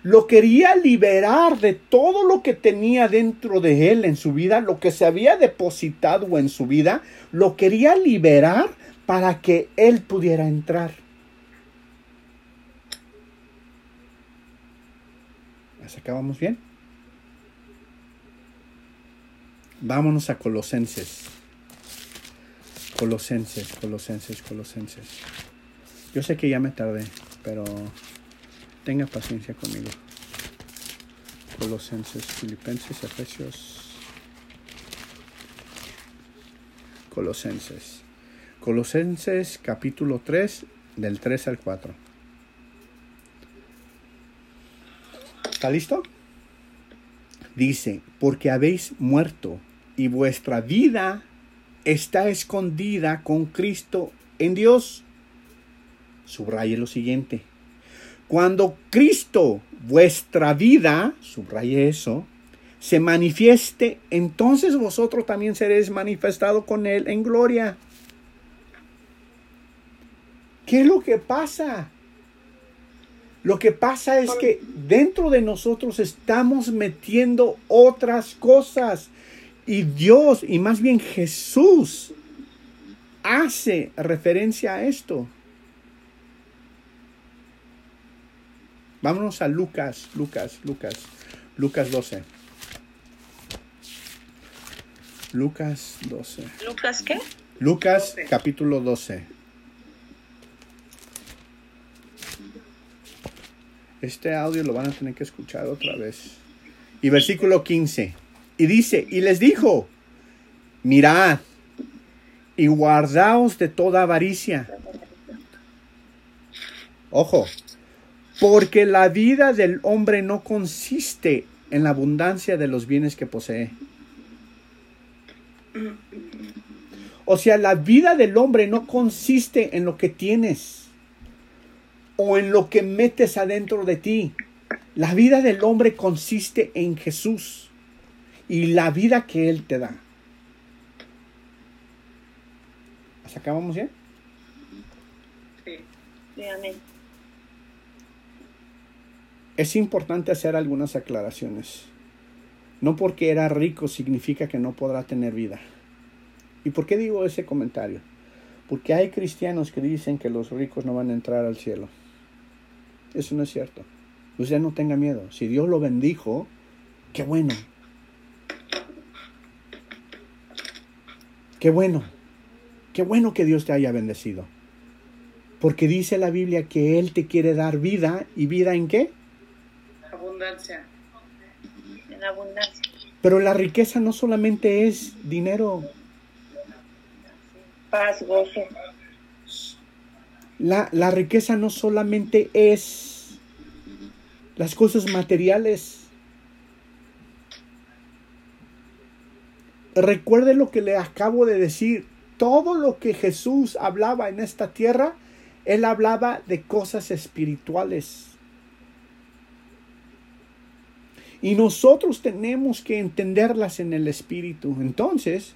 lo quería liberar de todo lo que tenía dentro de él en su vida, lo que se había depositado en su vida, lo quería liberar para que él pudiera entrar. ¿Las acabamos bien? Vámonos a Colosenses. Colosenses, Colosenses, Colosenses. Yo sé que ya me tardé, pero Tenga paciencia conmigo. Colosenses, Filipenses, Efesios. Colosenses. Colosenses capítulo 3, del 3 al 4. ¿Está listo? Dice, porque habéis muerto y vuestra vida está escondida con Cristo en Dios. Subraye lo siguiente cuando Cristo, vuestra vida, subraye eso, se manifieste, entonces vosotros también seréis manifestado con Él en gloria. ¿Qué es lo que pasa? Lo que pasa es que dentro de nosotros estamos metiendo otras cosas y Dios, y más bien Jesús, hace referencia a esto. Vámonos a Lucas, Lucas, Lucas, Lucas 12. Lucas 12. ¿Lucas qué? Lucas capítulo 12. Este audio lo van a tener que escuchar otra vez. Y versículo 15. Y dice, y les dijo, mirad y guardaos de toda avaricia. Ojo, porque la vida del hombre no consiste en la abundancia de los bienes que posee. O sea, la vida del hombre no consiste en lo que tienes o en lo que metes adentro de ti. La vida del hombre consiste en Jesús y la vida que Él te da. ¿Hasta acá vamos bien? Sí. sí es importante hacer algunas aclaraciones. No porque era rico significa que no podrá tener vida. ¿Y por qué digo ese comentario? Porque hay cristianos que dicen que los ricos no van a entrar al cielo. Eso no es cierto. Usted no tenga miedo. Si Dios lo bendijo, qué bueno. Qué bueno. Qué bueno que Dios te haya bendecido. Porque dice la Biblia que Él te quiere dar vida y vida en qué? Abundancia. En abundancia. Pero la riqueza no solamente es dinero. Paz, gozo. La, la riqueza no solamente es las cosas materiales. Recuerde lo que le acabo de decir. Todo lo que Jesús hablaba en esta tierra, Él hablaba de cosas espirituales. Y nosotros tenemos que entenderlas en el espíritu. Entonces,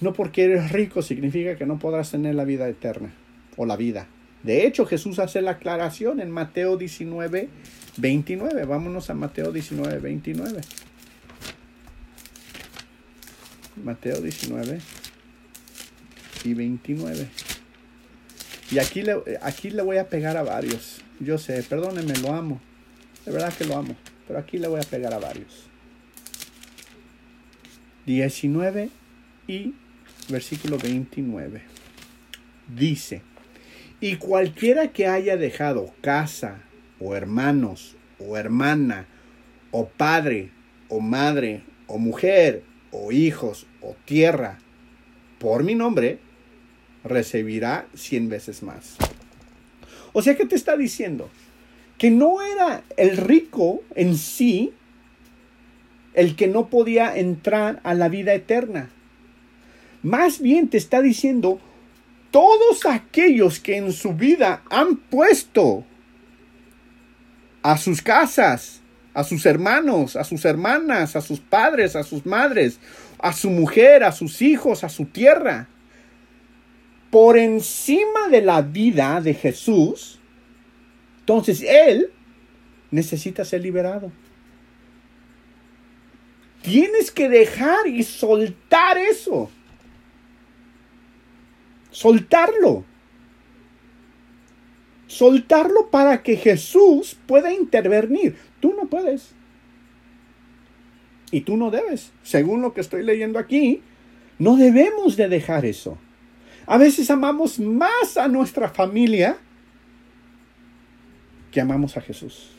no porque eres rico significa que no podrás tener la vida eterna o la vida. De hecho, Jesús hace la aclaración en Mateo 19, 29. Vámonos a Mateo 19, 29. Mateo 19 y 29. Y aquí le, aquí le voy a pegar a varios. Yo sé, perdónenme, lo amo. De verdad que lo amo. Pero aquí le voy a pegar a varios. 19 y versículo 29. Dice, Y cualquiera que haya dejado casa, o hermanos, o hermana, o padre, o madre, o mujer, o hijos, o tierra, por mi nombre, recibirá cien veces más. O sea que te está diciendo que no era el rico en sí el que no podía entrar a la vida eterna. Más bien te está diciendo, todos aquellos que en su vida han puesto a sus casas, a sus hermanos, a sus hermanas, a sus padres, a sus madres, a su mujer, a sus hijos, a su tierra, por encima de la vida de Jesús, entonces Él necesita ser liberado. Tienes que dejar y soltar eso. Soltarlo. Soltarlo para que Jesús pueda intervenir. Tú no puedes. Y tú no debes. Según lo que estoy leyendo aquí, no debemos de dejar eso. A veces amamos más a nuestra familia que amamos a Jesús.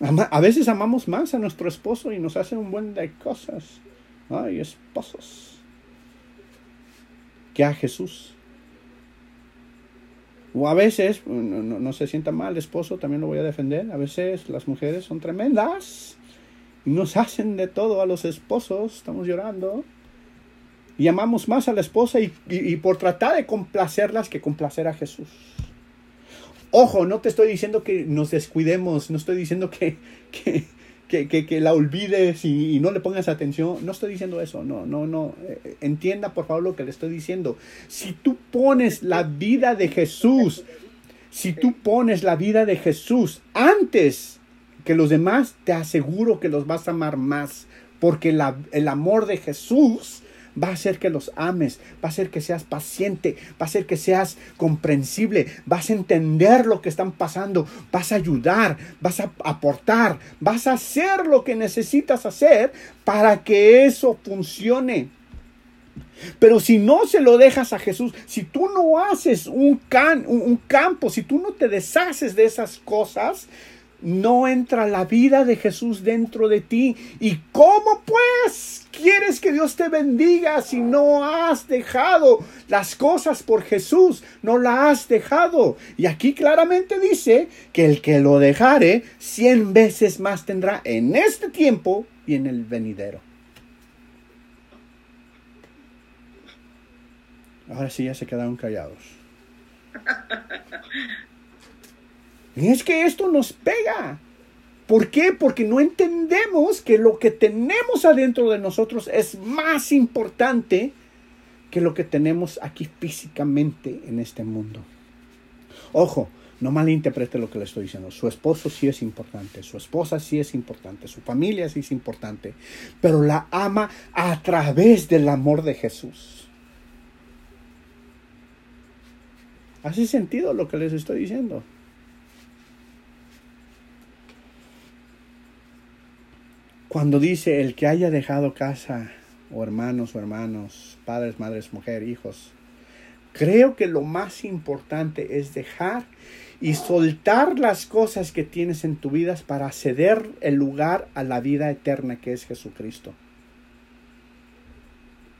A veces amamos más a nuestro esposo y nos hace un buen de cosas. Ay, esposos. Que a Jesús. O a veces, no, se sienta mal, esposo también lo voy a defender. A veces las mujeres son tremendas y nos hacen de todo a los esposos. Estamos llorando. Y amamos más a la esposa y por tratar de complacerlas que complacer a Jesús. Ojo, no te estoy diciendo que nos descuidemos, no estoy diciendo que, que, la olvides y, no le pongas atención. No estoy diciendo eso, no, no, no. Eh, entienda por favor lo que le estoy diciendo. Si tú pones la vida de Jesús, si tú pones la vida de Jesús antes que los demás, te aseguro que los vas a amar más. Porque el amor de Jesús va a hacer que los ames, va a hacer que seas paciente, va a hacer que seas comprensible, vas a entender lo que están pasando, vas a ayudar, vas a aportar, vas a hacer lo que necesitas hacer para que eso funcione. Pero si no se lo dejas a Jesús, si tú no haces un, can, un, campo, si tú no te deshaces de esas cosas, no entra la vida de Jesús dentro de ti. ¿Y cómo pues quieres que Dios te bendiga si no has dejado las cosas por Jesús? No la has dejado. Y aquí claramente dice que el que lo dejare, cien veces más tendrá en este tiempo y en el venidero. Ahora sí ya se quedaron callados. Y es que esto nos pega. ¿Por qué? Porque no entendemos que lo que tenemos adentro de nosotros es más importante que lo que tenemos aquí físicamente en este mundo. Ojo, no malinterprete lo que le estoy diciendo. Su esposo sí es importante, su esposa sí es importante, su familia sí es importante, pero la ama a través del amor de Jesús. ¿Hace sentido lo que les estoy diciendo? Cuando dice el que haya dejado casa, o hermanos o hermanos, padres, madres, mujer, hijos, creo que lo más importante es dejar y soltar las cosas que tienes en tu vida para ceder el lugar a la vida eterna que es Jesucristo.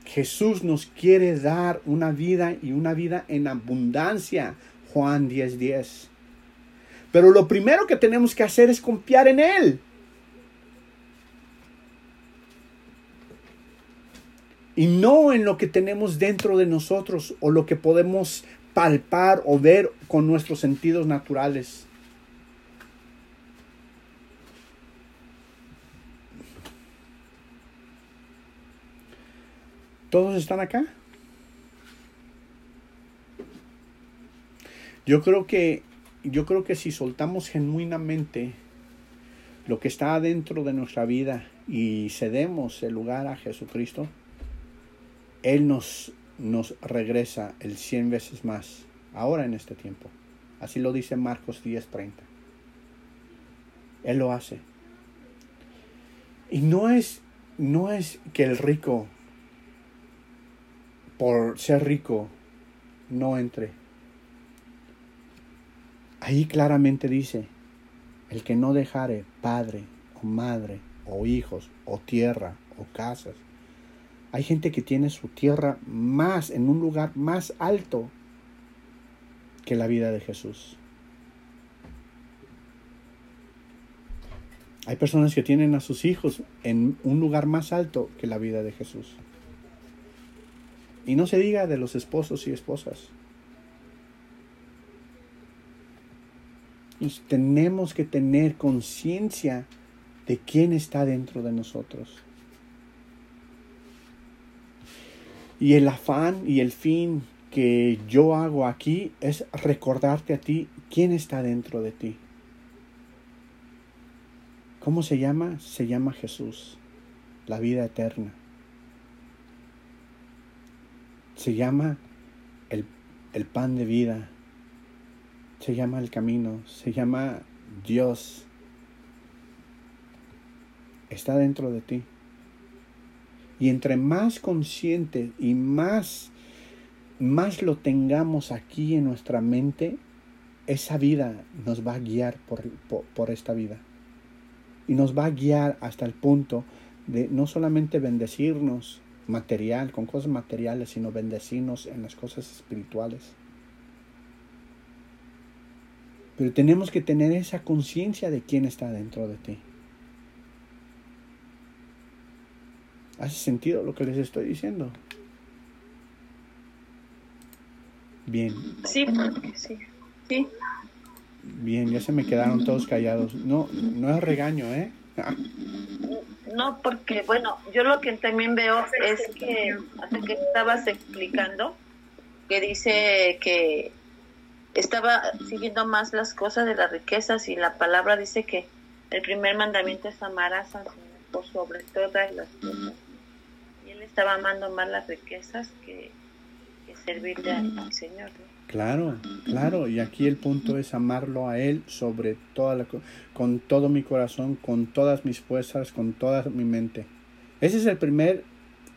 Jesús nos quiere dar una vida y una vida en abundancia. Juan 10:10. 10. Pero lo primero que tenemos que hacer es confiar en Él. Y no en lo que tenemos dentro de nosotros o lo que podemos palpar o ver con nuestros sentidos naturales. ¿Todos están acá? Yo creo que yo creo que si soltamos genuinamente lo que está dentro de nuestra vida y cedemos el lugar a Jesucristo, él nos, nos regresa el cien veces más, ahora en este tiempo. Así lo dice Marcos 10:30. Él lo hace. Y no es, no es que el rico por ser rico no entre. Ahí claramente dice, el que no dejare padre o madre o hijos o tierra o casas. Hay gente que tiene su tierra más en un lugar más alto que la vida de Jesús. Hay personas que tienen a sus hijos en un lugar más alto que la vida de Jesús. Y no se diga de los esposos y esposas. tenemos que tener conciencia de quién está dentro de nosotros. Y el afán y el fin que yo hago aquí es recordarte a ti quién está dentro de ti. ¿Cómo se llama? Se llama Jesús, la vida eterna. Se llama el, el pan de vida. Se llama el camino. Se llama Dios. Está dentro de ti. Y entre más consciente y más, más lo tengamos aquí en nuestra mente, esa vida nos va a guiar por, por esta vida. Y nos va a guiar hasta el punto de no solamente bendecirnos material, con cosas materiales, sino bendecirnos en las cosas espirituales. Pero tenemos que tener esa conciencia de quién está dentro de ti. ¿Hace sentido lo que les estoy diciendo? Bien. Sí, sí, sí. Bien, ya se me quedaron todos callados. No, no es regaño, ¿eh? no, porque, bueno, yo lo que también veo es que, hasta que estabas explicando, que dice que estaba siguiendo más las cosas de las riquezas y la palabra dice que el primer mandamiento es amar a San Señor por sobre todas las cosas estaba amando más las riquezas que, servirle al, Señor. Claro, claro, y aquí el punto es amarlo a Él sobre toda la, con todo mi corazón, con todas mis fuerzas, con toda mi mente. Ese es el primer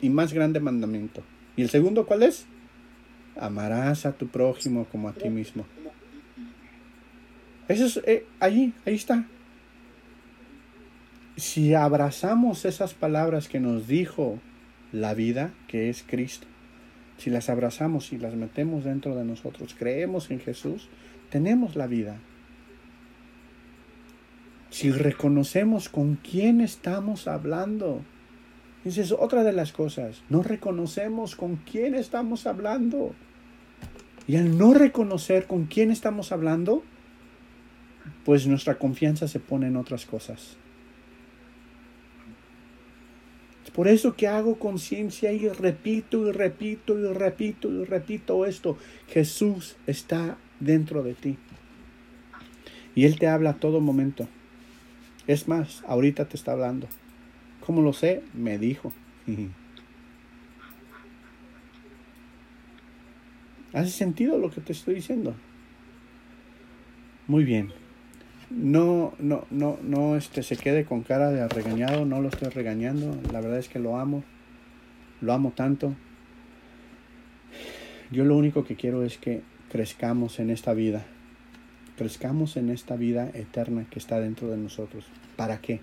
y más grande mandamiento. ¿Y el segundo cuál es? Amarás a tu prójimo como a ti mismo. Eso es, eh, ahí, ahí está. Si abrazamos esas palabras que nos dijo la vida que es Cristo. Si las abrazamos y las metemos dentro de nosotros, creemos en Jesús, tenemos la vida. Si reconocemos con quién estamos hablando, esa es otra de las cosas, no reconocemos con quién estamos hablando. Y al no reconocer con quién estamos hablando, pues nuestra confianza se pone en otras cosas. Por eso que hago conciencia y repito y repito y repito y repito esto. Jesús está dentro de ti. Y Él te habla a todo momento. Es más, ahorita te está hablando. ¿Cómo lo sé? Me dijo. ¿Hace sentido lo que te estoy diciendo? Muy bien no, no, no, no este, se quede con cara de regañado, no lo estoy regañando, la verdad es que lo amo, lo amo tanto. Yo lo único que quiero es que crezcamos en esta vida, crezcamos en esta vida eterna que está dentro de nosotros. ¿Para qué?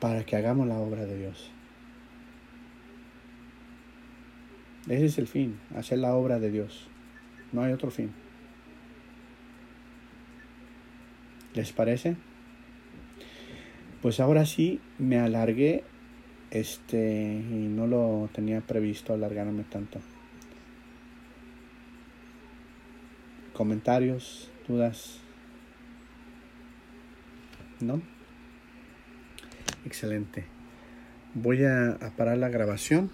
Para que hagamos la obra de Dios. Ese es el fin, hacer la obra de Dios. No hay otro fin. ¿Les parece? Pues ahora sí me alargué este y no lo tenía previsto alargarme tanto. Comentarios, dudas. ¿No? Excelente. Voy a, a parar la grabación.